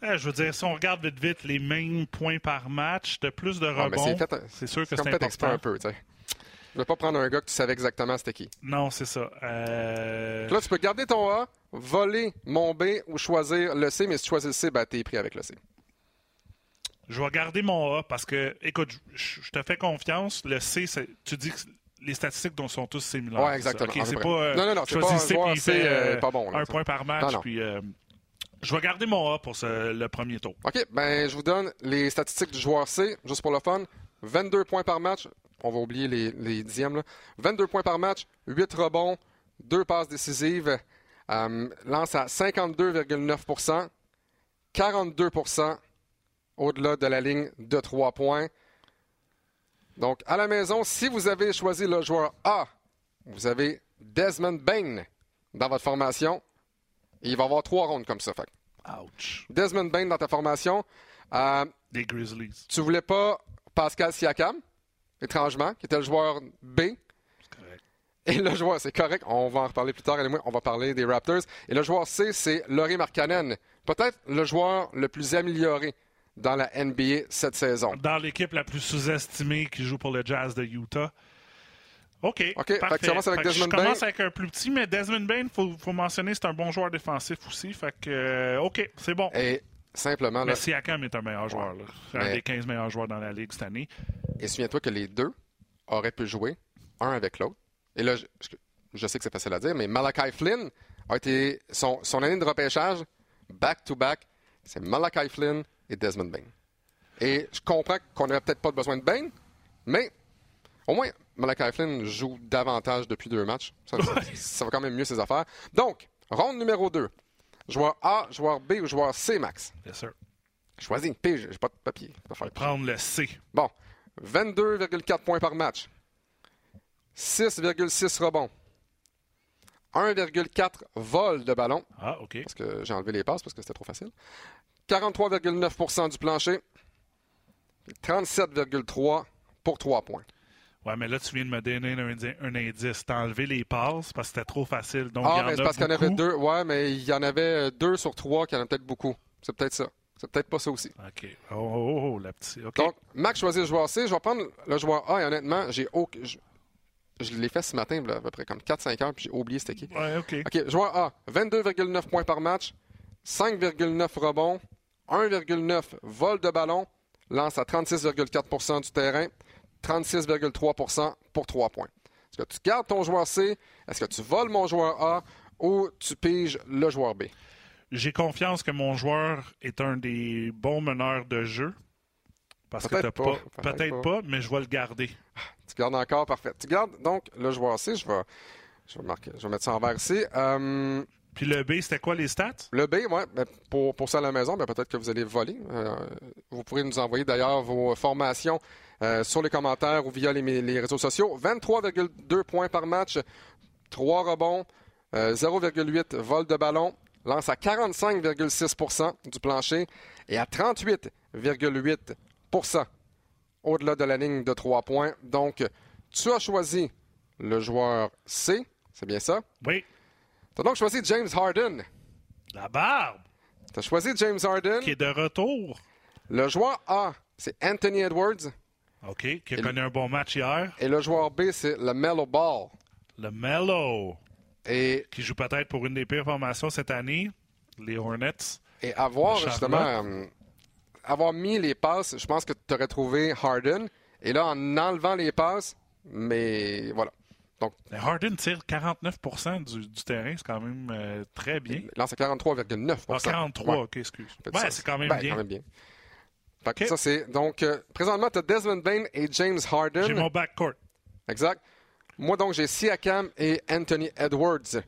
je veux dire, si on regarde vite vite les mêmes points par match, de plus de rebonds, c'est sûr que c'est important. un peu, tu sais. Je vais pas prendre un gars que tu savais exactement c'était qui. Non, c'est ça. Euh... Là, tu peux garder ton A, voler mon B ou choisir le C, mais si tu choisis le C, ben, t'es pris avec le C. Je vais garder mon A parce que, écoute, je te fais confiance. Le C, tu dis que les statistiques dont sont tous similaires. Oui, exactement. c'est pas. Euh, non, non, non, c'est pas, C, C, euh, pas bon. un point par match, puis. Je vais garder mon A pour le premier tour. OK. Ben, je vous donne les statistiques du joueur C, juste pour le fun. 22 points par match. On va oublier les, les dixièmes. Là. 22 points par match, 8 rebonds, 2 passes décisives. Euh, lance à 52,9 42% au-delà de la ligne de 3 points. Donc, à la maison, si vous avez choisi le joueur A, vous avez Desmond Bain dans votre formation il va y avoir trois rondes comme ça. Fait. Ouch. Desmond Bain dans ta formation. Euh, Des Grizzlies. Tu voulais pas Pascal Siakam, étrangement, qui était le joueur B. Correct. Et le joueur, c'est correct, on va en reparler plus tard, on va parler des Raptors. Et le joueur C, c'est Laurie Markkanen. Peut-être le joueur le plus amélioré dans la NBA cette saison. Dans l'équipe la plus sous-estimée qui joue pour le Jazz de Utah. OK. OK. Parfait. Fait que avec Desmond je commence avec un plus petit, mais Desmond Bain, il faut, faut, mentionner, c'est un bon joueur défensif aussi. Fait que, euh, OK, c'est bon. Et simplement. Là, mais Siakam est un meilleur joueur. C'est un des 15 meilleurs joueurs dans la Ligue cette année. Et souviens-toi que les deux auraient pu jouer un avec l'autre. Et là, je, je, sais que c'est facile à dire, mais Malachi Flynn a été. Son, son année de repêchage, back-to-back, c'est Malachi Flynn et Desmond Bain. Et je comprends qu'on n'avait peut-être pas besoin de Bain, mais au moins, Malachi Flynn joue davantage depuis deux matchs. Ça, va quand même mieux ses affaires. Donc, ronde numéro 2. Joueur A, joueur B ou joueur C, Max? Bien sûr. Choisis. P, j'ai pas de papier. Je vais prendre le C. Bon. 22,4 points par match. 6,6 rebonds. 1,4 vol de ballon. Ah, OK. Parce que j'ai enlevé les passes parce que c'était trop facile. 43,9% du plancher. 37,3 pour 3 points. Ouais, mais là, tu viens de me donner un, indice. T'as enlevé les passes parce que c'était trop facile. Donc, ah, mais c'est parce qu'il y en avait deux. Ouais, mais il y en avait euh, deux sur trois qui en a peut-être beaucoup. C'est peut-être ça. C'est peut-être pas ça aussi. OK. Oh, oh, oh, la petite. Donc, Max choisit le joueur C. Je vais prendre le joueur A et honnêtement, j'ai aucun. Je, je l'ai fait ce matin, là, à peu près comme 4-5 heures, puis j'ai oublié c'était qui. Ouais, OK. OK, joueur A, 22,9 points par match, 5,9 rebonds, 1,9 vol de ballon, lance à 36,4% du terrain, 36,3% pour 3 points. Est-ce que tu gardes ton joueur C? Est-ce que tu voles mon joueur A? Ou tu piges le joueur B? J'ai confiance que mon joueur est un des bons meneurs de jeu. Parce que Peut-être t'as pas, pas. peut-être pas. pas, mais je vais le garder. Tu gardes encore, parfait. Tu gardes donc le joueur C. Je vais, je vais, marquer, je vais mettre ça en vert ici. Euh, Puis le B, c'était quoi les stats? Le B, ouais, ben, pour, pour ça à la maison, ben, peut-être que vous allez voler. Euh, vous pourrez nous envoyer d'ailleurs vos formations euh, sur les commentaires ou via les, les réseaux sociaux. 23,2 points par match, 3 rebonds, euh, 0,8 vol de ballon, lance à 45,6% du plancher et à 38,8% au-delà de la ligne de 3 points. Donc, tu as choisi le joueur C, c'est bien ça? Oui. Tu as donc choisi James Harden. La barbe, Tu as choisi James Harden. qui est de retour. Le joueur A, c'est Anthony Edwards. OK. Qui a connu un bon match hier. Et le joueur B, c'est le Mellow Ball. Le Mellow, Et, qui joue peut-être pour une des pires formations cette année, les Hornets. et avoir justement euh, avoir mis les passes, je pense que tu aurais trouvé Harden. Et là, en enlevant les passes, mais voilà. Donc, Mais Harden tire 49 du, du terrain. C'est quand même euh, très bien. il lance à 43,9 Ah, 43, Ouais. OK, excuse. Ça, c'est quand ben, quand même bien. Fait que OK. ça, c'est. Donc, euh, présentement, tu as Desmond Bain et James Harden. J'ai mon backcourt. Exact. Moi, donc, j'ai Siakam et Anthony Edwards.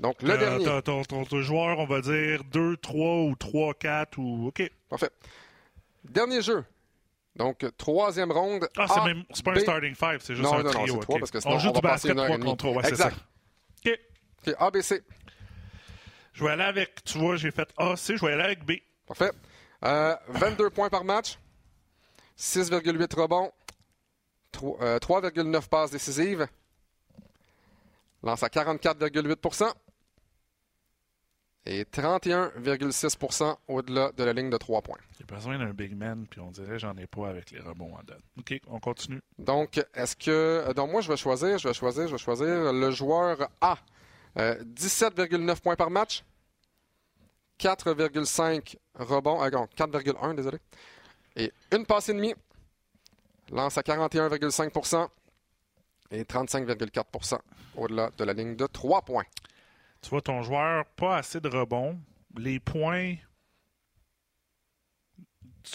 Donc, le Euh, dernier. Ton, ton- ton joueur, on va dire 2, 3 ou 3, 4 ou. OK. Parfait. Dernier jeu. Donc, troisième ronde. Ah, c'est même. C'est pas B. un starting five, c'est juste Non, un non, non, trio. trois, OK. parce que sinon, on joue on du basket une heure 3 et demie. contre 3. Ouais, Exact. ça. OK. OK, ABC. Je vais aller avec. Tu vois, j'ai fait A, C. Je vais aller avec B. Parfait. Euh, 22 points par match. 6,8 rebonds. Tro- euh, 3,9 passes décisives. Lance à 44,8% et 31,6% au-delà de la ligne de 3 points. J'ai besoin d'un big man, puis on dirait j'en ai pas avec les rebonds en donne. OK, on continue. Donc, est-ce que. euh, Donc, moi, je vais choisir, je vais choisir, je vais choisir le joueur A. Euh, 17,9 points par match. 4,5 rebonds. Non, 4,1, désolé. Et une passe et demie. Lance à 41,5% et 35,4% au-delà de la ligne de 3 points. Tu vois, ton joueur, pas assez de rebonds. Les points,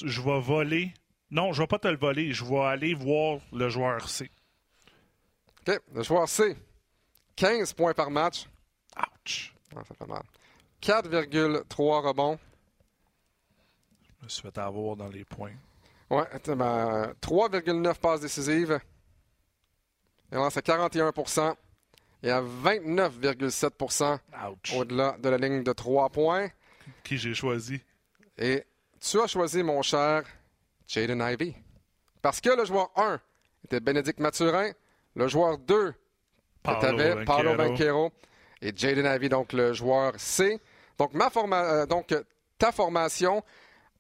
je vais voler. Non, je vais pas te le voler. Je vais aller voir le joueur C. OK. Le joueur C. 15 points par match. Ouch. Ah, ça fait mal. 4,3 rebonds. Je me suis fait avoir dans les points. Ouais, ben, 3,9 passes décisives. Il lance à 41% et à 29,7 Ouch. au-delà de la ligne de 3 points. Qui j'ai choisi? Et tu as choisi, mon cher Jaden Ivey. Parce que le joueur 1 était Bénédicte Mathurin, le joueur 2 que tu avais Paolo Banquero et Jaden Ivey, donc le joueur C. Donc, ma forma euh, donc ta formation,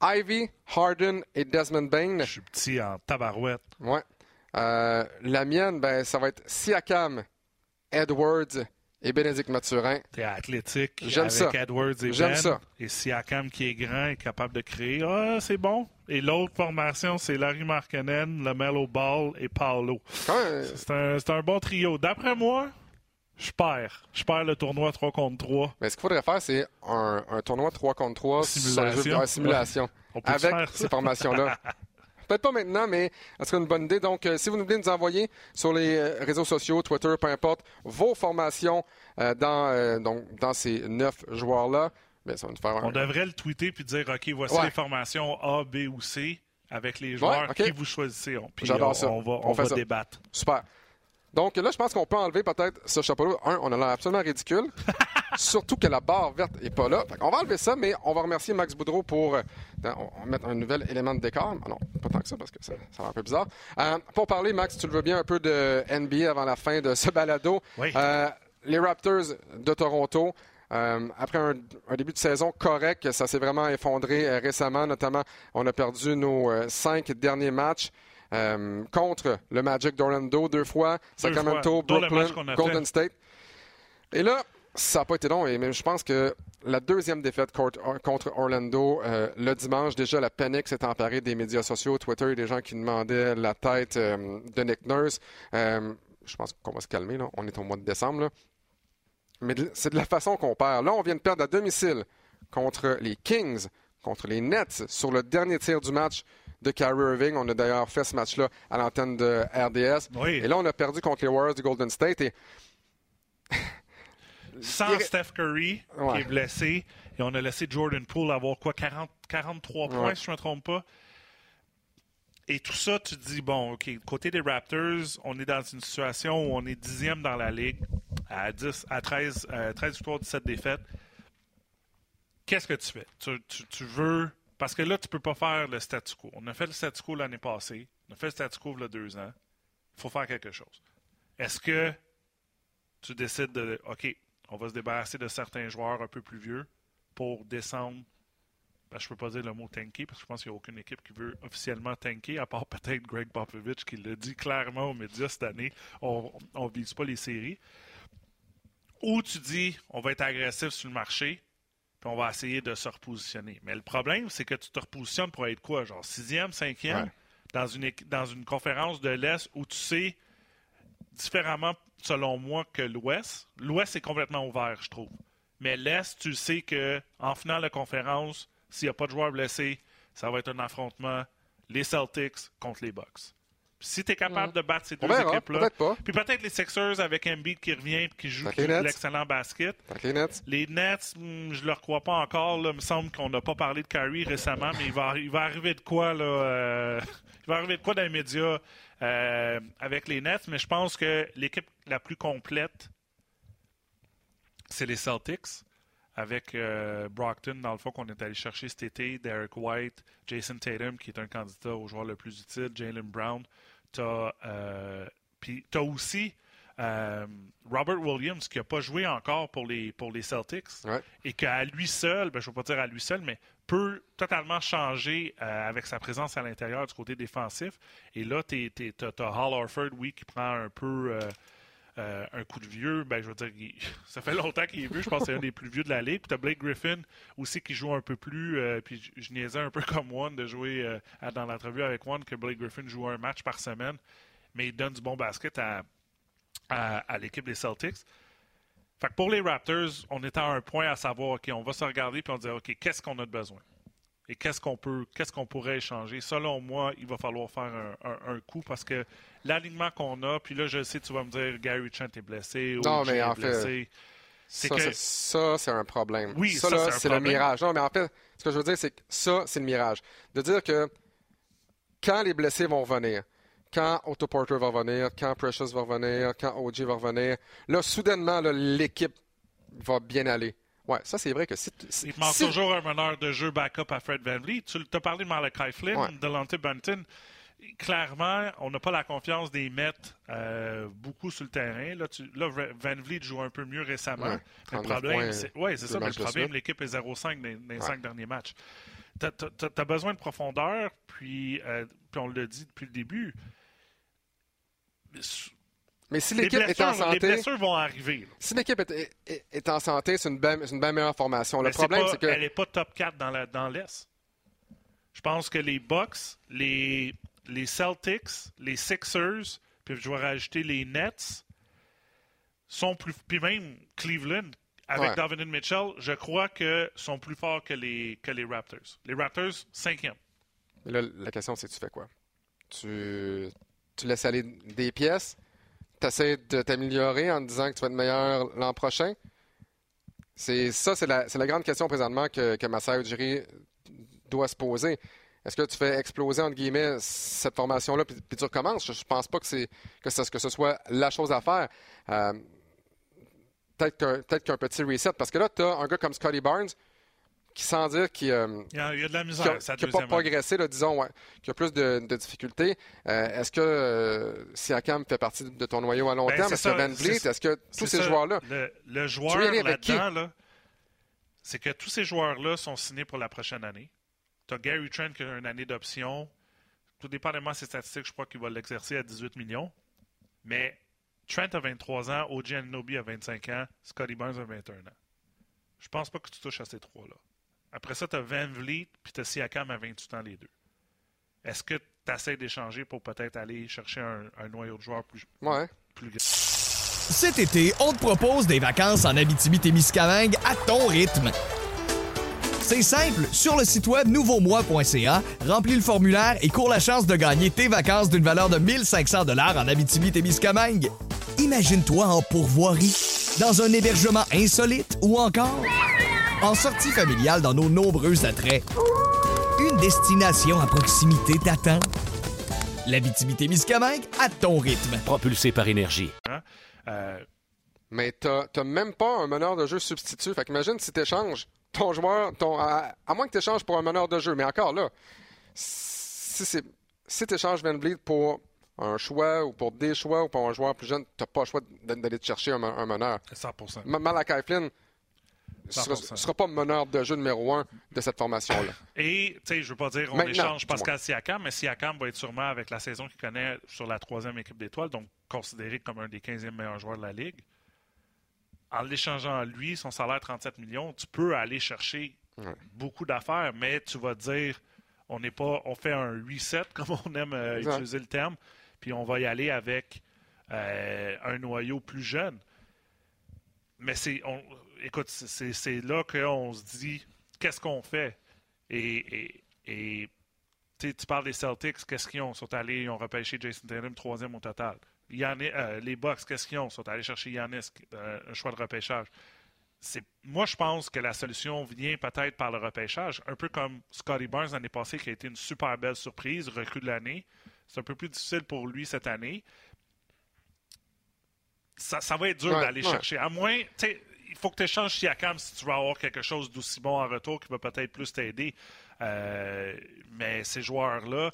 Ivy, Harden et Desmond Bain. Je suis petit en tabarouette. Ouais. Euh, la mienne, ben, ça va être Siakam, Edwards et Bénédicte Mathurin. T'es athlétique J'aime avec ça. Edwards et J'aime Ben. ça. Et Siakam qui est grand et capable de créer. Ah, c'est bon. Et l'autre formation, c'est Larry Markkanen, le Mellow Ball et Paolo. Quand C'est un, c'est un bon trio. D'après moi, je perds. Je perds le tournoi 3 contre 3. mais ce qu'il faudrait faire, c'est un, un tournoi 3 contre 3 sur le jeu de Simulation. ouais, simulation. On peut avec faire ça? ces formations-là. Peut-être pas maintenant, mais ce serait une bonne idée. Donc, euh, si vous voulez nous envoyer sur les euh, réseaux sociaux, Twitter, peu importe, vos formations euh, dans, euh, donc, dans ces neuf joueurs-là, ben, ça va nous faire un... On devrait le tweeter puis dire OK, voici Ouais. les formations A, B ou C avec les joueurs ok. qui vous choisissez. Puis J'adore on, ça. on va, On va ça. débattre. Super. Donc là, je pense qu'on peut enlever peut-être ce chapeau-là. Un, on a l'air absolument ridicule. Surtout que la barre verte n'est pas là. on va enlever ça, mais on va remercier Max Boudreau pour. euh, on mettre un nouvel élément de décor. Non, pas tant que ça, parce que ça, ça va un peu bizarre. Euh, pour parler, Max, tu le veux bien un peu de NBA avant la fin de ce balado. Oui. Euh, les Raptors de Toronto. après un, début de saison correct, ça s'est vraiment effondré récemment. Notamment, on a perdu nos cinq derniers matchs. Contre le Magic d'Orlando deux fois, Sacramento, Brooklyn, Golden State. Et là, ça n'a pas été long, mais je pense que la deuxième défaite contre Orlando euh, le dimanche, déjà la panique s'est emparée des médias sociaux, Twitter, des gens qui demandaient la tête euh, de Nick Nurse. Euh, je pense qu'on va se calmer, là. on est au mois de décembre. Mais c'est de la façon qu'on perd. Là, on vient de perdre à domicile contre les Kings, contre les Nets, sur le dernier tir du match de Kyrie Irving. On a d'ailleurs fait ce match-là à l'antenne de RDS. Et là, on a perdu contre les Warriors du Golden State. Et sans Steph Curry, qui est blessé, et on a laissé Jordan Poole avoir quoi, 40, 43 points, si je ne me trompe pas. Et tout ça, tu te dis, bon, OK, côté des Raptors, on est dans une situation où on est dixième dans la ligue, à, 10, à 13, 13 victoires, 17 défaites. Qu'est-ce que tu fais? Tu, veux. Parce que là, tu ne peux pas faire le statu quo. On a fait le statu quo l'année passée. On a fait le statu quo il y a deux ans. Il faut faire quelque chose. Est-ce que tu décides de. OK, on va se débarrasser de certains joueurs un peu plus vieux pour descendre? Je ne peux pas dire le mot tanker parce que je pense qu'il n'y a aucune équipe qui veut officiellement tanker, à part peut-être Greg Popovich qui l'a dit clairement aux médias cette année. On ne vise pas les séries. Ou tu dis on va être agressif sur le marché, puis on va essayer de se repositionner. Mais le problème, c'est que tu te repositionnes pour être quoi? Genre sixième, cinquième, dans, une, dans une conférence de l'Est où tu sais différemment selon moi, que l'Ouest. L'Ouest est complètement ouvert, je trouve. Mais l'Est, tu sais que en finale de conférence, s'il n'y a pas de joueurs blessés, ça va être un affrontement les Celtics contre les Bucks. Si tu es capable de battre ces deux équipes-là, puis peut-être les Sixers avec Embiid qui revient et qui joue l'excellent basket. Les Nets, les Nets hmm, je ne leur crois pas encore. Il me semble qu'on n'a pas parlé de Kyrie récemment, mais il va, il va arriver de quoi là, euh, Il va arriver de quoi dans les médias euh, avec les Nets, mais je pense que l'équipe la plus complète, c'est les Celtics, avec euh, Brockton, dans le fond, qu'on est allé chercher cet été, Derek White, Jason Tatum, qui est un candidat au joueur le plus utile, Jalen Brown. Tu as, euh, aussi Robert Williams, qui n'a pas joué encore pour les, pour les Celtics, et qu'à lui seul, ben, je ne veux pas dire à lui seul, mais peut totalement changer euh, avec sa présence à l'intérieur du côté défensif. Et là, tu as, Hall Orford, oui, qui prend un peu euh, euh, un coup de vieux. Ben, je veux dire, ça fait longtemps qu'il est vieux. Je pense que c'est un des plus vieux de la ligue. Puis tu as Blake Griffin aussi qui joue un peu plus. puis je, niaisais un peu comme One de jouer dans l'entrevue avec One que Blake Griffin joue un match par semaine. Mais il donne du bon basket à, à l'équipe des Celtics. Fait que pour les Raptors, on est à un point à savoir, OK, on va se regarder puis on dire, OK, qu'est-ce qu'on a de besoin? Et qu'est-ce qu'on peut, qu'est-ce qu'on pourrait échanger? Selon moi, il va falloir faire un, coup parce que l'alignement qu'on a, puis là, je sais, tu vas me dire, Gary Chant est blessé. Non, mais en fait. Ça, c'est un problème. Oui, ça, c'est le mirage. Non, mais en fait, ce que je veux dire, c'est que ça, c'est le mirage. De dire que quand les blessés vont revenir, quand Otto Porter va revenir, quand Precious va revenir, quand OG va revenir, là, soudainement, l'équipe va bien aller. Ouais, ça, c'est vrai que si. Il manque toujours un meneur de jeu backup à Fred Van Vliet. Tu as parlé de Malachi Flynn, de Lante Bunton. Clairement, on n'a pas la confiance des Mets euh, beaucoup sur le terrain. Là, Van Vliet joue un peu mieux récemment. le problème, c'est ouais, ça. Mais le problème, l'équipe est 0-5 dans, les cinq derniers matchs. Tu as, besoin de profondeur, puis, euh, puis on le dit depuis le début mais si l'équipe est en santé. Les blessures vont arriver. Si l'équipe est, en santé, c'est une, bien, une meilleure formation. le problème, c'est que. Elle n'est pas top 4 dans l'Est. Je pense que les Bucks, les, les Celtics, les Sixers, puis je vais rajouter les Nets, sont plus. Puis même Cleveland, avec ouais. Mitchell, je crois que sont plus forts que les, que les Raptors. Les Raptors, cinquième. Là, la question, c'est tu fais quoi? Tu tu laisses aller des pièces, essaies de t'améliorer en disant que tu vas être meilleur l'an prochain? C'est ça, c'est la, grande question présentement que, que Massa Ujiri doit se poser. Est-ce que tu fais exploser, entre guillemets, cette formation-là, puis, tu recommences? Je, ne pense pas que, c'est, que, ce, que ce soit la chose à faire. Euh, peut-être, qu'un, peut-être qu'un petit reset, parce que là, tu as un gars comme Scotty Barnes qui, sans dire qu'il euh, il y a, de la misère, n'a pas progressé, disons, ouais, qui a plus de, difficultés. Euh, est-ce que euh, Siakam fait partie de ton noyau à long ben, terme? Est-ce que Van Vliet? Est-ce que tous ces joueurs-là? Le, joueur là-dedans, là, c'est que tous ces joueurs-là sont signés pour la prochaine année. Tu as Gary Trent qui a une année d'option. Tout dépendamment de ses statistiques, je crois qu'il va l'exercer à 18 millions. Mais Trent a 23 ans, OG Ananobi a 25 ans, Scotty Barnes a 21 ans. Je pense pas que tu touches à ces trois-là. Après ça, tu as Van Vliet puis tu as Siakam à 28 ans les deux. Est-ce que tu essaies d'échanger pour peut-être aller chercher un, noyau de joueurs plus, ouais. plus grand? Cet été, on te propose des vacances en Abitibi-Témiscamingue à ton rythme. C'est simple, sur le site web nouveaumois.ca, remplis le formulaire et cours la chance de gagner tes vacances d'une valeur de 1500 dollars en Abitibi-Témiscamingue. Imagine-toi en pourvoirie, dans un hébergement insolite ou encore en sortie familiale dans nos nombreux attraits. Une destination à proximité t'attend. L'Abitibi-Témiscamingue à ton rythme. Propulsé par énergie. Hein? Euh, Mais t'as même pas un meneur de jeu substitut. Fait qu'imagine si t'échanges ton joueur, ton, à, moins que tu échanges pour un meneur de jeu. Mais encore là, si, si tu échanges Van pour un choix ou pour des choix ou pour un joueur plus jeune, tu n'as pas le choix d'aller te chercher un, un meneur. 100% Malakai Flynn ne sera, pas meneur de jeu numéro un de cette formation-là. Et, tu sais, je veux pas dire on échange Pascal Siakam, mais Siakam va être sûrement, avec la saison qu'il connaît, sur la troisième équipe d'étoiles, donc considéré comme un des 15e meilleurs joueurs de la Ligue. En l'échangeant à lui, son salaire 37 millions, tu peux aller chercher beaucoup d'affaires, mais tu vas dire on n'est pas on fait un reset comme on aime euh, utiliser le terme, puis on va y aller avec euh, un noyau plus jeune. Mais c'est écoute, c'est là qu'on se dit qu'est-ce qu'on fait? Et, et, tu parles des Celtics, qu'est-ce qu'ils ont? Ils sont allés, ils ont repêché Jason Tatum, troisième au total. Euh, les Bucks, qu'est-ce qu'ils ont? Ils sont allés chercher Yannis, euh, un choix de repêchage. Moi, je pense que la solution vient peut-être par le repêchage, un peu comme Scotty Barnes l'année passée, qui a été une super belle surprise, recul de l'année. C'est un peu plus difficile pour lui cette année. Ça, va être dur d'aller chercher. À moins, faut que tu échanges Siakam si tu veux avoir quelque chose d'aussi bon en retour qui va peut-être plus t'aider. Euh, mais ces joueurs-là,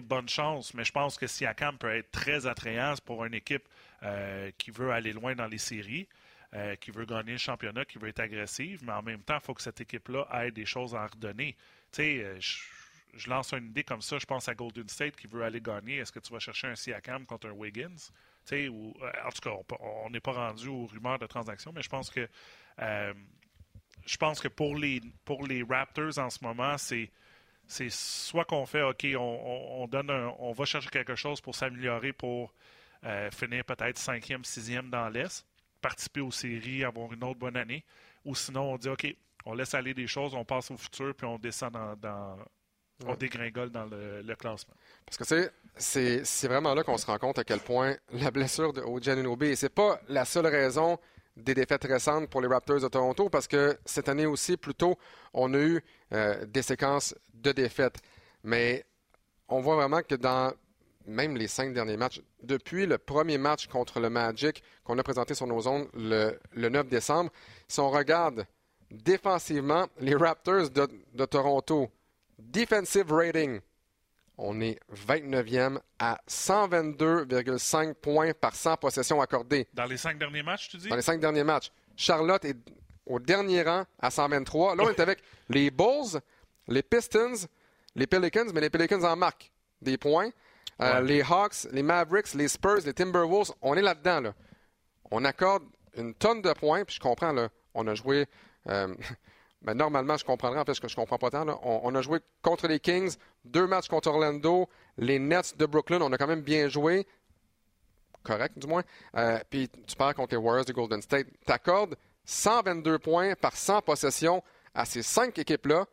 bonne chance, mais je pense que Siakam peut être très attrayant pour une équipe euh, qui veut aller loin dans les séries, euh, qui veut gagner le championnat, qui veut être agressive, mais en même temps, il faut que cette équipe-là ait des choses à redonner. Euh, je, lance une idée comme ça, je pense à Golden State qui veut aller gagner. Est-ce que tu vas chercher un Siakam contre un Wiggins? Ou, en tout cas, on n'est pas rendu aux rumeurs de transaction, mais je pense que je pense que pour les, pour les Raptors en ce moment, c'est c'est soit qu'on fait, OK, on, donne on va chercher quelque chose pour s'améliorer pour euh, finir peut-être cinquième, sixième dans l'Est, participer aux séries, avoir une autre bonne année, ou sinon on dit, OK, on laisse aller des choses, on passe au futur, puis on descend dans, on dégringole dans le, classement. Parce que c'est vraiment là qu'on se rend compte à quel point la blessure de et c'est pas la seule raison des défaites récentes pour les Raptors de Toronto parce que cette année aussi, plutôt, on a eu euh, des séquences de défaites. Mais on voit vraiment que dans même les cinq derniers matchs, depuis le premier match contre le Magic qu'on a présenté sur nos zones le, 9 décembre, si on regarde défensivement les Raptors de Toronto, defensive rating, on est 29e à 122,5 points par 100 possessions accordées. Dans les cinq derniers matchs, tu dis? Dans les cinq derniers matchs. Charlotte est au dernier rang à 123. Là, on est avec les Bulls, les Pistons, les Pelicans, mais les Pelicans en marquent des points. Euh, les Hawks, les Mavericks, les Spurs, les Timberwolves, on est là-dedans. Là. On accorde une tonne de points, puis je comprends, là, on a joué euh, ben, normalement, je comprendrais, en fait, que je comprends pas tant. On, a joué contre les Kings, deux matchs contre Orlando, les Nets de Brooklyn, on a quand même bien joué. Correct, du moins. Euh, puis tu perds contre les Warriors de Golden State. Tu accordes 122 points par 100 possessions à ces cinq équipes-là.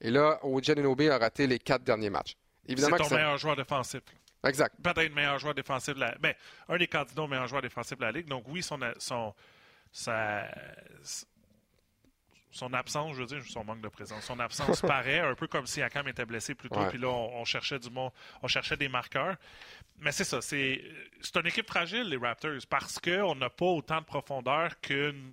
Et là, Ojeninobi a raté les quatre derniers matchs. C'est ton meilleur joueur défensif. Exact. Peut-être le meilleur joueur défensif de la ben, un des candidats au meilleur joueur défensif de la Ligue. Donc oui, son, son, sa, son absence, je veux dire, son manque de présence, son absence paraît un peu comme si Akam était blessé plus tôt, puis là, on, cherchait du bon, on cherchait des marqueurs. Mais c'est ça, c'est, une équipe fragile, les Raptors, parce qu'on n'a pas autant de profondeur qu'une.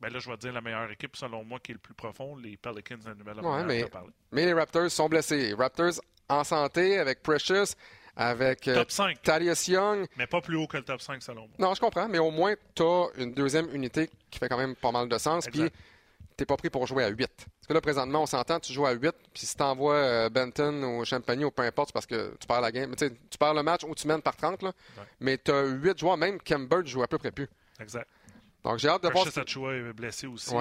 Ben là, je vais dire la meilleure équipe, selon moi, qui est le plus profond, les Pelicans de Nouvelle-Orléans. mais, mais les Raptors sont blessés. Les Raptors en santé, avec Precious, avec euh, top 5. Thaddeus Young. Mais pas plus haut que le top 5, selon moi. Non, je comprends, mais au moins, tu as une deuxième unité qui fait quand même pas mal de sens. Puis t'es pas pris pour jouer à 8. Parce que là, présentement, on s'entend, tu joues à 8, puis si t'envoies euh, Benton ou Champagne ou peu importe, c'est parce que tu perds la game. Tu perds le match ou tu mènes par 30, là. mais tu as 8 joueurs, même Kember joue à peu près plus. Exact. Donc, j'ai hâte de voir. Achua est blessé aussi.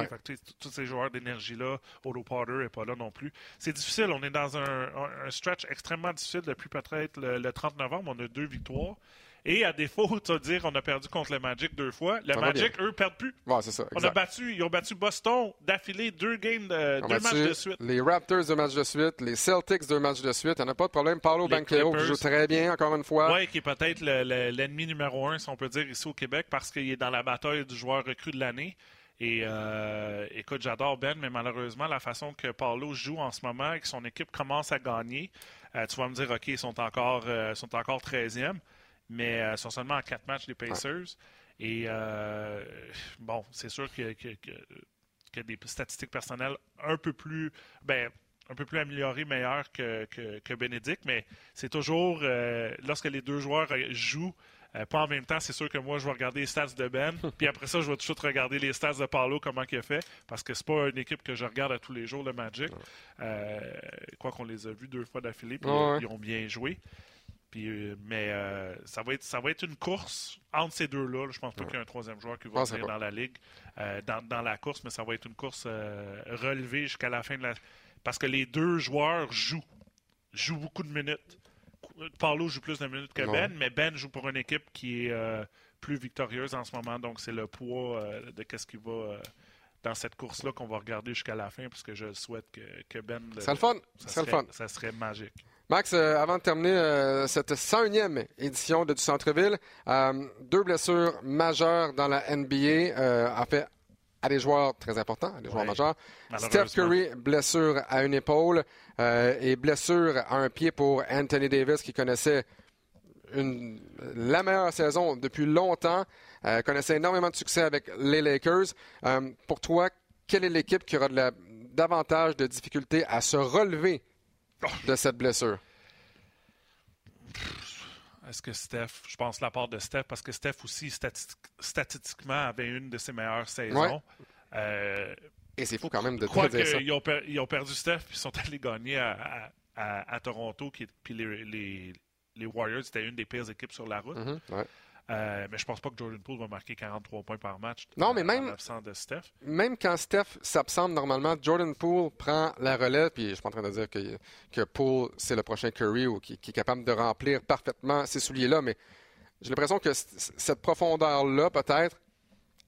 tous ces joueurs d'énergie-là, Otto Potter n'est pas là non plus. C'est difficile. On est dans un, stretch extrêmement difficile depuis peut-être le, 30 novembre. On a deux victoires. Et à défaut, tu vas dire, on a perdu contre le Magic deux fois. Le Magic, eux, perdent plus. c'est ça. On a battu, ils ont battu Boston d'affilée deux games, de, deux matchs de suite. Les Raptors deux matchs de suite, les Celtics deux matchs de suite. Il n'y a pas de problème. Paulo Banquero joue très bien, encore une fois. Oui, qui est peut-être l'ennemi numéro un, si on peut dire, ici au Québec, parce qu'il est dans la bataille du joueur recru de l'année. Et euh, écoute, j'adore Ben, mais malheureusement, la façon que Paulo joue en ce moment et que son équipe commence à gagner, euh, tu vas me dire, OK, ils sont encore, euh, sont encore 13e mais euh, sont seulement en quatre matchs des Pacers. Et euh, bon, c'est sûr qu'il y a des statistiques personnelles un peu plus, ben, un peu plus améliorées, meilleures que, que, Bénédicte, mais c'est toujours, euh, lorsque les deux joueurs jouent, pas en même temps, c'est sûr que moi, je vais regarder les stats de Ben, puis après ça, je vais tout de suite regarder les stats de Paulo, comment il a fait, parce que c'est pas une équipe que je regarde à tous les jours, le Magic. quoi qu'on les a vus deux fois d'affilée, puis ils ont bien joué. Euh, mais euh, ça, va être, ça va être une course entre ces deux-là. Je pense pas qu'il y ait un troisième joueur qui va venir dans la ligue, euh, dans, la course, mais ça va être une course relevée jusqu'à la fin de la. Parce que les deux joueurs jouent. Jouent beaucoup de minutes. Paulo joue plus de minutes que Ben, mais Ben joue pour une équipe qui est plus victorieuse en ce moment. Donc, c'est le poids de qu'est-ce qui va dans cette course-là qu'on va regarder jusqu'à la fin, parce que je souhaite que, Ben. Ça, le fun. Ça, serait, fun. ça serait magique. Max, euh, avant de terminer euh, cette 101e édition de Du Centre-Ville, euh, deux blessures majeures dans la NBA, en fait, à des joueurs très importants, à des joueurs majeurs. Steph Curry, blessure à une épaule et blessure à un pied pour Anthony Davis, qui connaissait la meilleure saison depuis longtemps, connaissait énormément de succès avec les Lakers. pour toi, quelle est l'équipe qui aura davantage de difficultés à se relever de cette blessure? Est-ce que Steph, je pense la part de Steph, parce que Steph aussi, statistiquement, avait une de ses meilleures saisons. Euh, Et c'est fou quand même de crois dire ça. Ils ont, ils ont, perdu Steph, puis ils sont allés gagner à, Toronto, qui, puis les, les, Warriors, c'était une des pires équipes sur la route. Mm-hmm. Euh, mais je pense pas que Jordan Poole va marquer 43 points par match. Non, mais même, de Steph. même quand Steph s'absente normalement, Jordan Poole prend la relève. Puis je suis pas en train de dire que, que Poole, c'est le prochain Curry ou qui, est capable de remplir parfaitement ces souliers-là. Mais j'ai l'impression que cette profondeur-là, peut-être,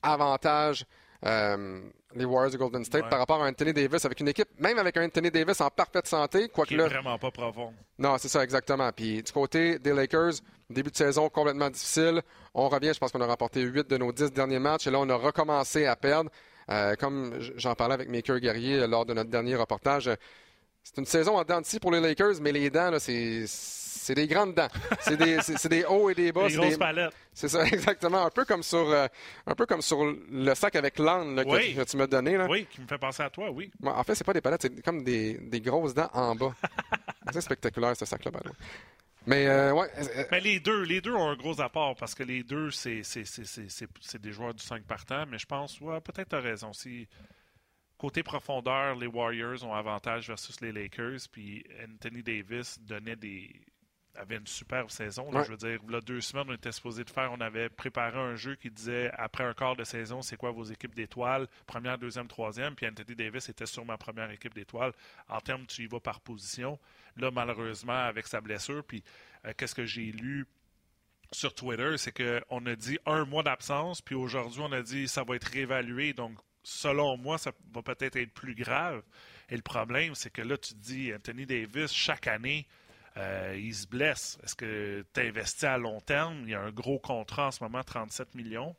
avantage euh, les Warriors de Golden State par rapport à Anthony Davis avec une équipe, même avec un Anthony Davis en parfaite santé. Quoi Qui est vraiment pas profond. Non, c'est ça, exactement. Puis du côté des Lakers, début de saison complètement difficile. On revient, je pense qu'on a remporté 8 de nos 10 derniers matchs et là, on a recommencé à perdre. Euh, comme j'en parlais avec Maker Guerrier lors de notre dernier reportage, c'est une saison en dents de pour les Lakers, mais les dents, c'est c'est des grandes dents. C'est des, des, hauts et des bas. Des grosses palettes. C'est ça, exactement. Un peu comme sur, euh, un peu comme sur le sac avec l'âne que, tu m'as donné. Là. Oui, qui me fait penser à toi, oui. en fait, c'est pas des palettes, c'est comme des, des, grosses dents en bas. c'est spectaculaire, ce sac-là. Mais, euh, ouais. Euh, mais les deux, les deux ont un gros apport parce que les deux, c'est des joueurs du 5 partant. Mais je pense, ouais, peut-être tu as raison. Si, côté profondeur, les Warriors ont avantage versus les Lakers. Puis Anthony Davis donnait des, avait une superbe saison. Je veux dire, a deux semaines, on était supposé de faire, on avait préparé un jeu qui disait après un quart de saison, c'est quoi vos équipes d'étoiles, première, deuxième, troisième. Puis Anthony Davis était sur ma première équipe d'étoiles. En termes, tu y vas par position. Là, malheureusement, avec sa blessure, puis euh, qu'est-ce que j'ai lu sur Twitter, c'est qu'on a dit un mois d'absence, puis aujourd'hui, on a dit ça va être réévalué. Donc, selon moi, ça va peut-être être plus grave. Et le problème, c'est que là, tu te dis, Anthony Davis, chaque année, euh, il se blesse. Est-ce que tu investis à long terme? Il y a un gros contrat en ce moment, 37 millions.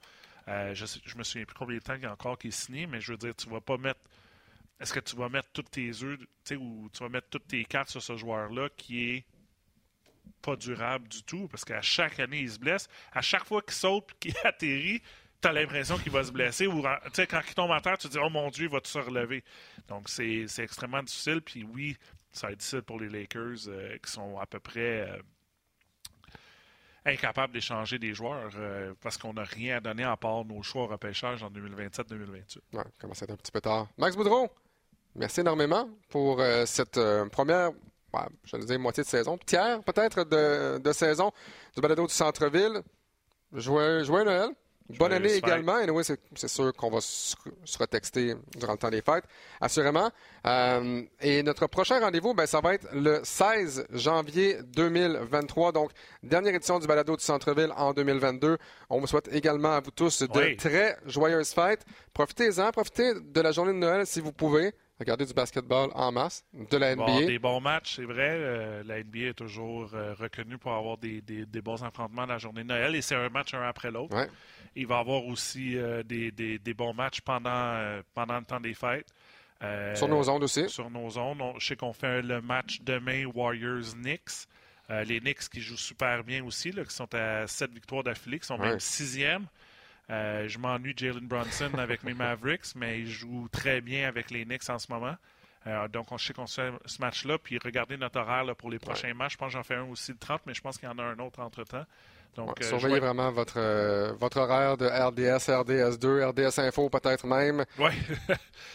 Euh, je ne me souviens plus combien de temps il y a encore qui est signé, mais je veux dire, tu vas pas mettre. Est-ce que tu vas mettre toutes tes œufs, ou tu vas mettre toutes tes cartes sur ce joueur-là qui est pas durable du tout? Parce qu'à chaque année, il se blesse. À chaque fois qu'il saute qu'il atterrit, tu as l'impression qu'il va se blesser. Ou quand il tombe en terre, tu te dis Oh mon Dieu, il va se relever. Donc c'est extrêmement difficile. Puis oui, ça va être difficile pour les Lakers euh, qui sont à peu près. Euh, incapable d'échanger des joueurs euh, parce qu'on n'a rien à donner à part nos choix au repêchage en 2027-2028. Ouais, commence à être un petit peu tard. Max Boudreau, merci énormément pour cette première, ouais, je dire moitié de saison, tiers peut-être de, de, saison du balado du centre-ville. Joyeux, joyeux Noël. Bonne année également. Et oui, c'est sûr qu'on va se, retexter durant le temps des fêtes, assurément. Euh, et notre prochain rendez-vous, ben, ça va être le 16 janvier 2023. Donc, dernière édition du balado du centre-ville en 2022. On vous souhaite également à vous tous de très joyeuses fêtes. Profitez-en, profitez de la journée de Noël si vous pouvez. Regardez du basketball en masse, de la NBA. des bons matchs, c'est vrai. Euh, la NBA est toujours euh, reconnue pour avoir des, des, des, bons affrontements la journée de Noël et c'est un match un après l'autre. Il va y avoir aussi euh, des, des, bons matchs pendant, pendant le temps des fêtes. sur nos ondes aussi. Sur nos ondes. je sais qu'on fait le match demain Warriors-Knicks. les Knicks qui jouent super bien aussi, là, qui sont à 7 victoires d'affilée, qui sont même sixième. Euh, je m'ennuie Jalen Bronson avec mes Mavericks, mais il joue très bien avec les Knicks en ce moment. Euh, donc, on sait qu'on se fait ce match-là. Puis, regardez notre horaire pour les prochains matchs. Je pense que j'en fais un aussi de 30, mais je pense qu'il y en a un autre entre-temps. Donc, euh, surveillez vraiment votre, votre horaire de RDS, RDS2, RDS Info peut-être même. Oui.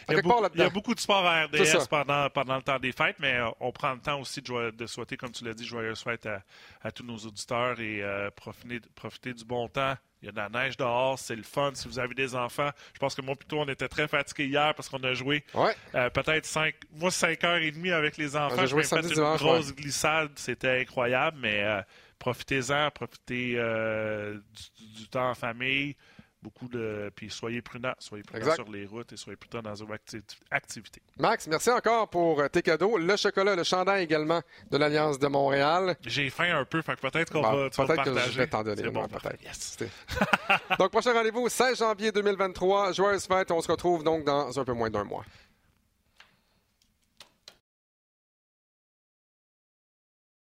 il, y a beaucoup, de sport à RDS pendant, pendant le temps des fêtes, mais on prend le temps aussi de, de souhaiter, comme tu l'as dit, joyeuses fêtes à, à, tous nos auditeurs et profiter, profiter du bon temps il y a de la neige dehors, c'est le fun. Si vous avez des enfants, je pense que moi, plutôt, on était très fatigués hier parce qu'on a joué euh, peut-être 5, moi, 5 heures et demie avec les enfants. J'ai fait une grosse glissade, c'était incroyable, mais euh, profitez-en, profitez euh, du, temps en famille beaucoup de. Puis soyez prudents. Soyez prudents sur les routes et soyez prudents dans vos activités. Max, merci encore pour euh, tes cadeaux. Le chocolat, le chandail également de l'Alliance de Montréal. J'ai faim un peu, fait que peut-être qu'on va. Peut-être que je vais t'en donner. Bon, peut-être. donc, prochain rendez-vous, 16 janvier 2023. Joyeuse fête. On se retrouve donc dans un peu moins d'un mois.